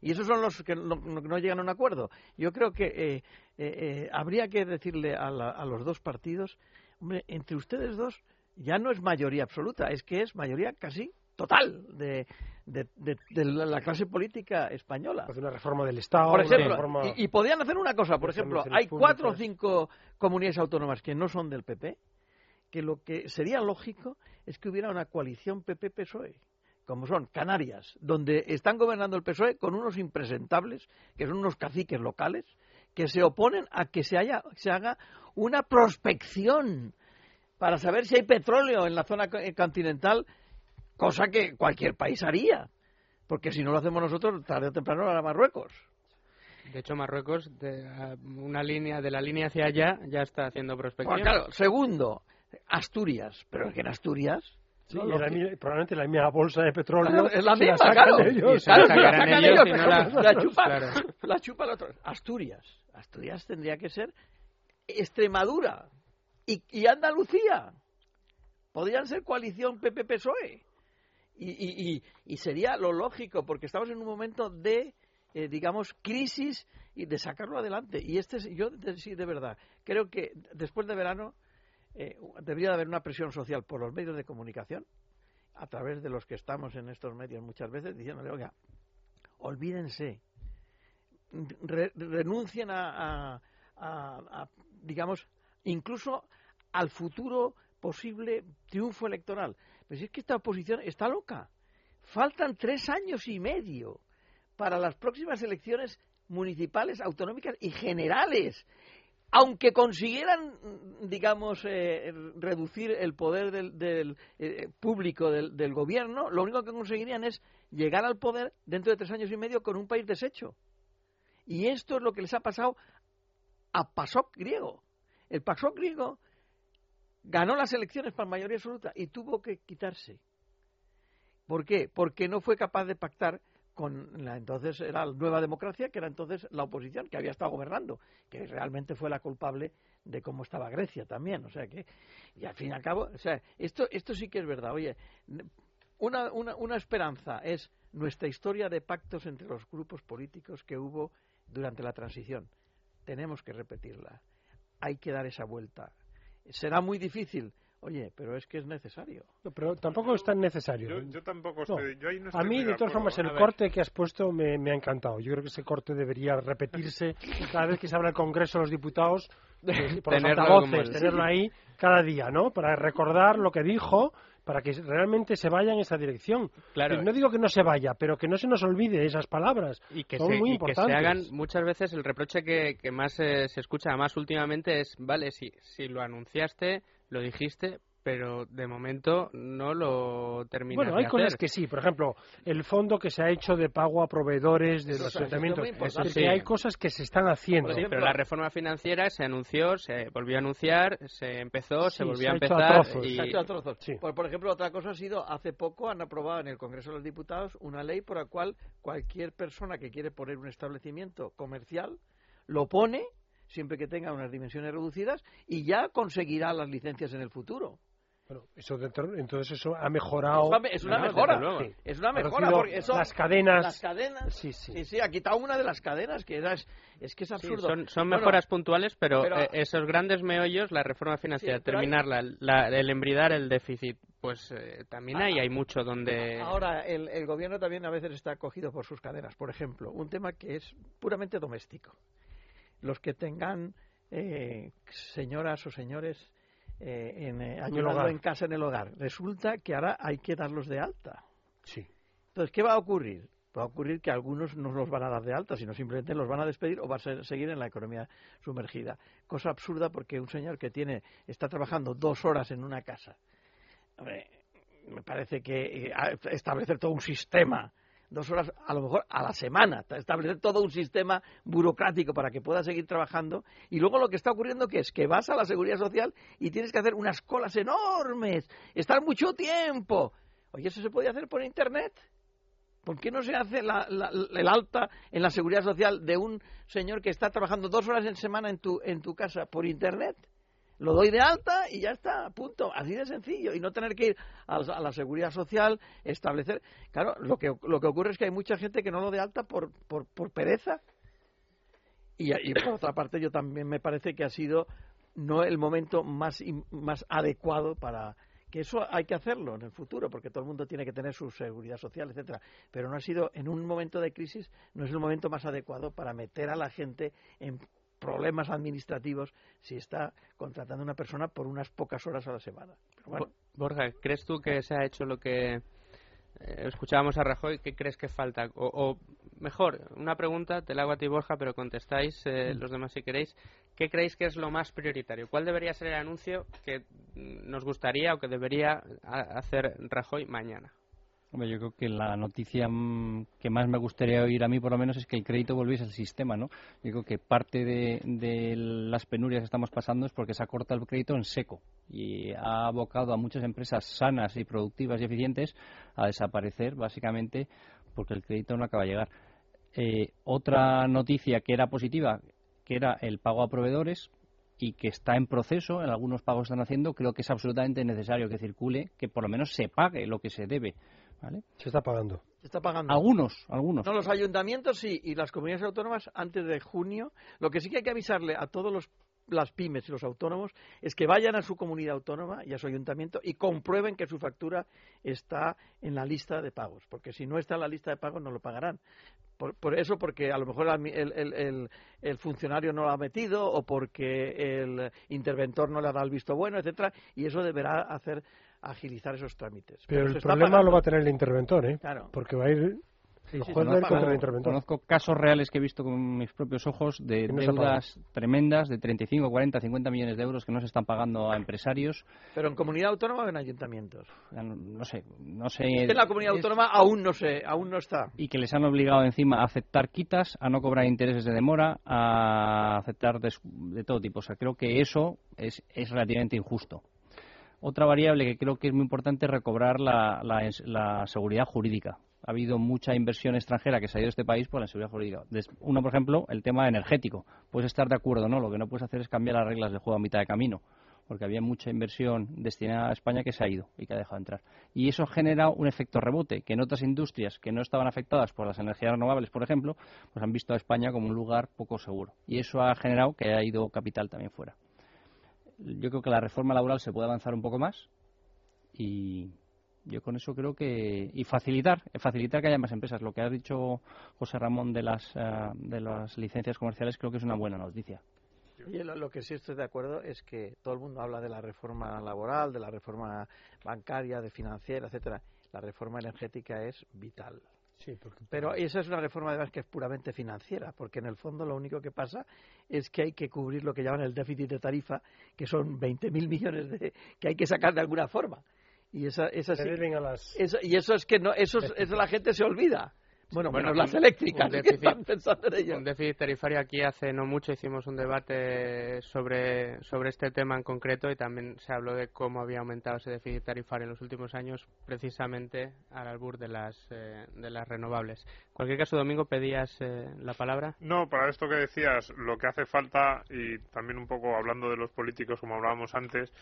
Y esos son los que no llegan a un acuerdo. Yo creo que eh, eh, eh, habría que decirle a, la- a los dos partidos, hombre, entre ustedes dos ya no es mayoría absoluta, es que es mayoría casi total de, de, de- de la la clase política española. Hacer una reforma del Estado. Por una ejemplo, reforma- y, y podían hacer una cosa, por ejemplo, hay cuatro o cinco comunidades autónomas que no son del PP, que lo que sería lógico es que hubiera una coalición PP-PSOE, como son Canarias, donde están gobernando el PSOE con unos impresentables, que son unos caciques locales, que se oponen a que se, haya, se haga una prospección para saber si hay petróleo en la zona co- continental, cosa que cualquier país haría, porque si no lo hacemos nosotros, tarde o temprano lo hará Marruecos. De hecho, Marruecos, de una línea de la línea hacia allá, ya está haciendo prospección. Bueno, claro, segundo, Asturias. Pero es que en Asturias Sí, probablemente la misma bolsa de petróleo. Es la misma, la claro. Ellos. Claro, la sacan sacan ellos ellos, pero la- la chupa, Claro. la chupa el otro. Asturias. Asturias tendría que ser Extremadura y, y Andalucía. Podrían ser coalición PP-PSOE. Y, y, y, y sería lo lógico, porque estamos en un momento de, eh, digamos, crisis y de sacarlo adelante. Y este es, yo sí, de verdad, creo que después de verano eh, debería de haber una presión social por los medios de comunicación, a través de los que estamos en estos medios muchas veces, diciéndole, oiga, olvídense, re- renuncien a, a- a- a, digamos, incluso al futuro posible triunfo electoral. Si es que esta oposición está loca. Faltan tres años y medio para las próximas elecciones municipales, autonómicas y generales. Aunque consiguieran, digamos, eh, reducir el poder del, del, eh, público del gobierno, lo único que conseguirían es llegar al poder dentro de tres años y medio con un país deshecho. Y esto es lo que les ha pasado a PASOK griego. El PASOK griego ganó las elecciones por mayoría absoluta y tuvo que quitarse. ¿Por qué? Porque no fue capaz de pactar con la entonces la nueva democracia, que era entonces la oposición, que había estado gobernando, que realmente fue la culpable de cómo estaba Grecia también. O sea que, y al fin y al cabo, o sea, esto, esto sí que es verdad. Oye, una, una, una esperanza es nuestra historia de pactos entre los grupos políticos que hubo durante la transición. Tenemos que repetirla. Hay que dar esa vuelta. Será muy difícil, oye, pero es que es necesario. No, pero tampoco es tan necesario. Yo, yo tampoco No. estoy. Yo ahí no A mí, de todas formas, el corte que has puesto me, me ha encantado. Yo creo que ese corte debería repetirse [laughs] cada vez que se habla del Congreso de los Diputados, pues, por los altavoces, el- tenerlo ahí cada día, ¿no? Para recordar lo que dijo, para que realmente se vaya en esa dirección. Claro. No digo que no se vaya, pero que no se nos olvide esas palabras. y que, Son se, muy y que se importantes. hagan muchas veces el reproche que, que más eh, se escucha más últimamente es vale si si lo anunciaste lo dijiste pero de momento no lo terminas Bueno, hay de cosas hacer. que sí, por ejemplo, el fondo que se ha hecho de pago a proveedores de Eso los ayuntamientos. Es Eso que sí. hay cosas que se están haciendo. Sí, pero la reforma financiera se anunció, se volvió a anunciar, se empezó, se volvió se a ha hecho a empezar trozos. y Se ha hecho a trozos. Por, por ejemplo, otra cosa ha sido, hace poco han aprobado en el Congreso de los Diputados una ley por la cual cualquier persona que quiere poner un establecimiento comercial lo pone, siempre que tenga unas dimensiones reducidas, y ya conseguirá las licencias en el futuro. Bueno, eso dentro- entonces eso ha mejorado. Es una- es una Claro, mejora. Sí. Es una mejora, porque eso- Las cadenas. Las cadenas. Sí, sí. Sí, sí, ha quitado una de las cadenas que era, es, es que es Sí, absurdo. son, son Bueno, mejoras puntuales, pero, pero- eh, esos grandes meollos, la reforma financiera, Sí, hay- terminarla, la- el embridar el déficit, pues eh, también ahí hay mucho donde... Ahora, el, el gobierno también a veces está cogido por sus cadenas. Por ejemplo, un tema que es puramente doméstico. Los que tengan eh, señoras o señores eh, en, eh, ayudando en casa en el hogar, resulta que ahora hay que darlos de alta. Sí. Entonces, ¿qué va a ocurrir? Va a ocurrir que algunos no los van a dar de alta, sino simplemente los van a despedir o va a ser- seguir en la economía sumergida. Cosa absurda porque un señor que tiene está trabajando dos horas en una casa, hombre, me parece que eh, establecer todo un sistema, dos horas a lo mejor a la semana, establecer todo un sistema burocrático para que pueda seguir trabajando y luego lo que está ocurriendo que es que vas a la seguridad social y tienes que hacer unas colas enormes, estar mucho tiempo. Oye, eso se puede hacer por internet. ¿Por qué no se hace la- la- el alta en la seguridad social de un señor que está trabajando dos horas en semana en tu, en tu casa por internet? Lo doy de alta y ya está, punto. Así de sencillo. Y no tener que ir a, a la seguridad social, establecer. Claro, lo que, lo que ocurre es que hay mucha gente que no lo de alta por, por, por pereza. Y, por otra parte, yo también me parece que ha sido no el momento más, más adecuado para que eso hay que hacerlo en el futuro porque todo el mundo tiene que tener su seguridad social etcétera pero no ha sido en un momento de crisis no es el momento más adecuado para meter a la gente en problemas administrativos si está contratando a una persona por unas pocas horas a la semana Pero bueno, Bo- Borja, ¿crees tú que se ha hecho lo que eh, escuchábamos a Rajoy? ¿Qué crees que falta? O, o mejor, una pregunta, te la hago a ti, Borja, pero contestáis eh, Mm. los demás si queréis. ¿Qué creéis que es lo más prioritario? ¿Cuál debería ser el anuncio que nos gustaría o que debería hacer Rajoy mañana? Yo creo que la noticia mm, que más me gustaría oír a mí, por lo menos, es que el crédito volviese al sistema, ¿no? Yo creo que parte de, las penurias que estamos pasando es porque se ha cortado el crédito en seco y ha abocado a muchas empresas sanas y productivas y eficientes a desaparecer, básicamente, porque el crédito no acaba de llegar. Eh, otra noticia que era positiva, que era el pago a proveedores, y que está en proceso, en algunos pagos están haciendo, creo que es absolutamente necesario que circule, que por lo menos se pague lo que se debe. ¿Vale? Se está pagando. Se está pagando. Algunos, algunos. No, los ayuntamientos sí, y las comunidades autónomas antes de junio. Lo que sí que hay que avisarle a todos los las pymes y los autónomos es que vayan a su comunidad autónoma y a su ayuntamiento y comprueben que su factura está en la lista de pagos, porque si no está en la lista de pagos no lo pagarán. Por, eso, porque a lo mejor el, el, funcionario no lo ha metido o porque el interventor no le ha dado el visto bueno, etcétera, y eso deberá hacer agilizar esos trámites. Pero, el problema lo va a tener el interventor, ¿eh? Claro. Porque va a ir conozco, casos reales que he visto con mis propios ojos de deudas tremendas de 35, 40, 50 millones de euros que no se están pagando a empresarios. ¿Pero en comunidad autónoma o en ayuntamientos? No, sé, no sé. en la comunidad autónoma aún no sé, aún no está. Y que les han obligado encima a aceptar quitas, a no cobrar intereses de demora, a aceptar de, todo tipo. O sea, creo que eso es, es relativamente injusto. Otra variable que creo que es muy importante es recobrar la, seguridad jurídica ha habido mucha inversión extranjera que se ha ido a este país por la seguridad jurídica. Uno, por ejemplo, el tema energético. Puedes estar de acuerdo, ¿no? Lo que no puedes hacer es cambiar las reglas del juego a mitad de camino, porque había mucha inversión destinada a España que se ha ido y que ha dejado de entrar. Y eso genera un efecto rebote, que en otras industrias que no estaban afectadas por las energías renovables, por ejemplo, pues han visto a España como un lugar poco seguro. Y eso ha generado que haya ido capital también fuera. Yo creo que la reforma laboral se puede avanzar un poco más y yo con eso creo que y facilitar facilitar que haya más empresas. Lo que ha dicho José Ramón de las eh, de las licencias comerciales creo que es una buena noticia. Y lo, que sí estoy de acuerdo es que todo el mundo habla de la reforma laboral de la reforma bancaria de financiera etcétera. La reforma energética es vital Sí, Pero esa es una reforma además que es puramente financiera, porque en el fondo lo único que pasa es que hay que cubrir lo que llaman el déficit de tarifa, que son 20.000 millones de, que hay que sacar de alguna forma. Y esa, esa eso, y eso es que no, eso, eso la gente se olvida. Bueno, menos las eléctricas. Un déficit, tarifario. Aquí hace no mucho hicimos un debate sobre, sobre este tema en concreto y también se habló de cómo había aumentado ese déficit tarifario en los últimos años, precisamente al albur de las, eh, de las renovables. En cualquier caso, Domingo, ¿pedías eh, la palabra? No, para esto que decías, lo que hace falta, y también un poco hablando de los políticos, como hablábamos antes,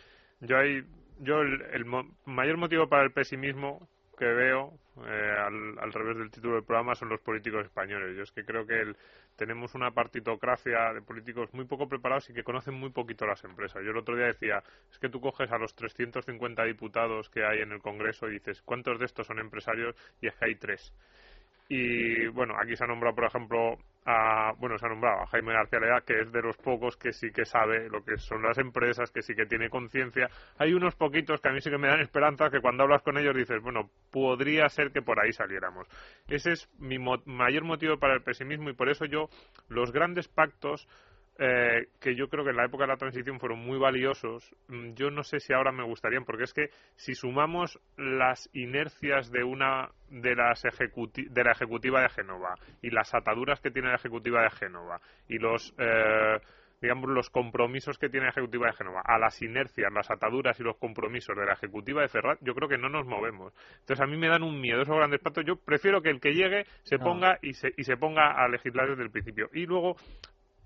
yo hay yo el, mayor motivo para el pesimismo que veo eh, al, revés del título del programa son los políticos españoles. Yo es que creo que tenemos una partitocracia de políticos muy poco preparados y que conocen muy poquito las empresas. Yo el otro día decía, es que tú coges a los 350 diputados que hay en el Congreso y dices, ¿cuántos de estos son empresarios? Y es que hay tres. Y bueno, aquí se ha nombrado, por ejemplo, a, bueno, se ha nombrado a Jaime García Lea, que es de los pocos que sí que sabe lo que son las empresas, que sí que tiene conciencia. Hay unos poquitos que a mí sí que me dan esperanza, que cuando hablas con ellos dices, bueno, podría ser que por ahí saliéramos. Ese es mi mayor motivo para el pesimismo y por eso yo los grandes pactos eh, que yo creo que en la época de la transición fueron muy valiosos, mm, yo no sé si ahora me gustarían, porque es que si sumamos las inercias de una de, las de la ejecutiva de Génova y las ataduras que tiene la ejecutiva de Génova y los eh, digamos los compromisos que tiene la ejecutiva de Génova a las inercias, las ataduras y los compromisos de la ejecutiva de Ferrat, yo creo que no nos movemos. Entonces a mí me dan un miedo esos grandes pactos. Yo prefiero que el que llegue se ponga y se, y se ponga a legislar desde el principio. Y luego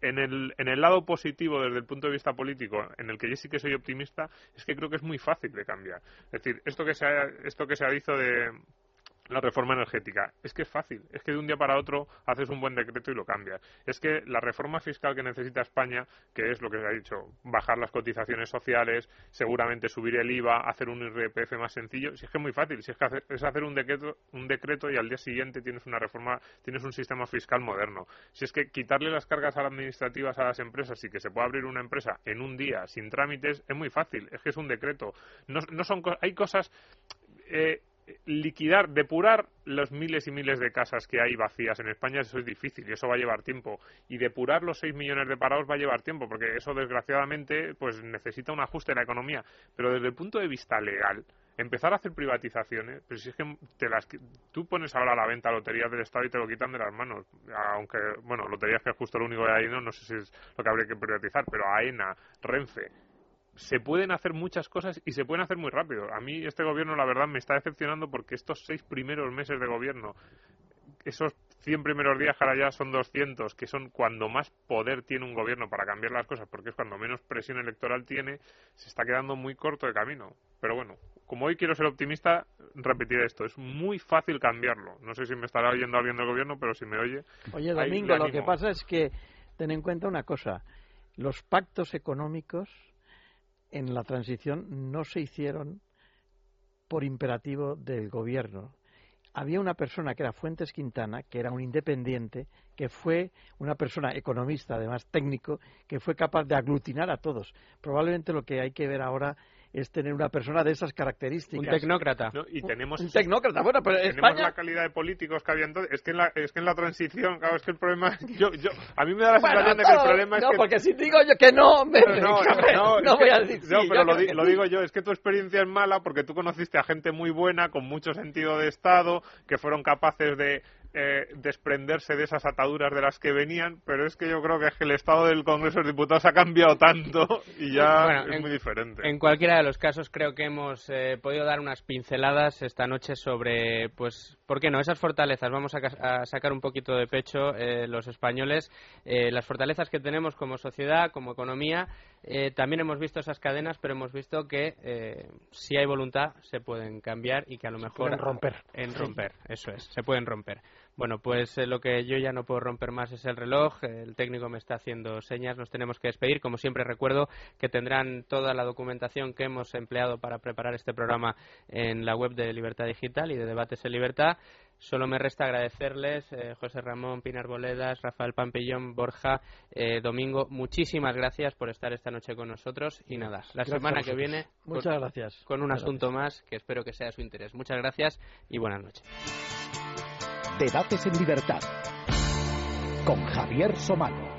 en el, en el lado positivo desde el punto de vista político, en el que yo sí que soy optimista, es que creo que es muy fácil de cambiar. Es decir, esto que se ha, esto que se de, la reforma energética. Es que es fácil, es que de un día para otro haces un buen decreto y lo cambias. Es que la reforma fiscal que necesita España, que es lo que se ha dicho, bajar las cotizaciones sociales, seguramente subir el IVA, hacer un IRPF más sencillo, si es que es muy fácil, si es que es hacer un decreto, un decreto y al día siguiente tienes una reforma, tienes un sistema fiscal moderno. Si es que quitarle las cargas administrativas a las empresas y que se pueda abrir una empresa en un día sin trámites es muy fácil, es que es un decreto. No, no son hay cosas eh, liquidar, depurar los miles y miles de casas que hay vacías en España, eso es difícil y eso va a llevar tiempo. Y depurar los 6 millones de parados va a llevar tiempo, porque eso desgraciadamente pues necesita un ajuste en la economía. Pero desde el punto de vista legal, empezar a hacer privatizaciones, pero si es que te las, tú pones ahora a la venta loterías del Estado y te lo quitan de las manos, aunque, bueno, loterías que es justo lo único que hay, no, no sé si es lo que habría que privatizar, pero AENA, Renfe, se pueden hacer muchas cosas y se pueden hacer muy rápido. A mí este gobierno, la verdad, me está decepcionando porque estos seis primeros meses de gobierno, esos 100 primeros días, ahora ya son 200, que son cuando más poder tiene un gobierno para cambiar las cosas, porque es cuando menos presión electoral tiene, se está quedando muy corto de camino. Pero bueno, como hoy quiero ser optimista, repetiré esto. Es muy fácil cambiarlo. No sé si me estará oyendo alguien del gobierno, pero si me oye. Oye, Domingo, lo que pasa es que ten en cuenta una cosa. Los pactos económicos en la transición no se hicieron por imperativo del gobierno. Había una persona que era Fuentes Quintana, que era un independiente, que fue una persona economista, además técnico, que fue capaz de aglutinar a todos. Probablemente lo que hay que ver ahora es tener una persona de esas características. Un tecnócrata. y tenemos un tecnócrata, bueno, pero tenemos España... la calidad de políticos que había entonces. Es que en la, es que en la transición, claro, es que el problema yo, yo, a mí me da la sensación de que el problema es no, que... porque si digo yo que no, me... no, no, [laughs] no, voy a decir No, sí, pero lo, di- lo sí. digo yo, es que tu experiencia es mala porque tú conociste a gente muy buena, con mucho sentido de Estado, que fueron capaces de eh, desprenderse de esas ataduras de las que venían, pero es que yo creo que, es que el Estado del Congreso de Diputados ha cambiado tanto y ya Bueno, es en- muy diferente. En cualquiera de los casos creo que hemos eh, podido dar unas pinceladas esta noche sobre, pues, ¿por qué no? Esas fortalezas. Vamos a, ca- a sacar un poquito de pecho eh, los españoles, eh, las fortalezas que tenemos como sociedad, como economía. Eh, también hemos visto esas cadenas, pero hemos visto que eh, si hay voluntad se pueden cambiar y que a lo mejor pueden romper. en romper, eso es, se pueden romper. Bueno, pues eh, lo que yo ya no puedo romper más es el reloj. El técnico me está haciendo señas. Nos tenemos que despedir. Como siempre, recuerdo que tendrán toda la documentación que hemos empleado para preparar este programa en la web de Libertad Digital y de Debates en Libertad. Solo me resta agradecerles, eh, José Ramón, Pinar Boledas, Rafael Pampillón, Borja, eh, Domingo. Muchísimas gracias por estar esta noche con nosotros. Y nada, la Gracias semana que viene. Muchas con- gracias. Con un Muchas asunto más que espero que sea de su interés. Muchas gracias y buenas noches. Debates en libertad con Javier Somalo.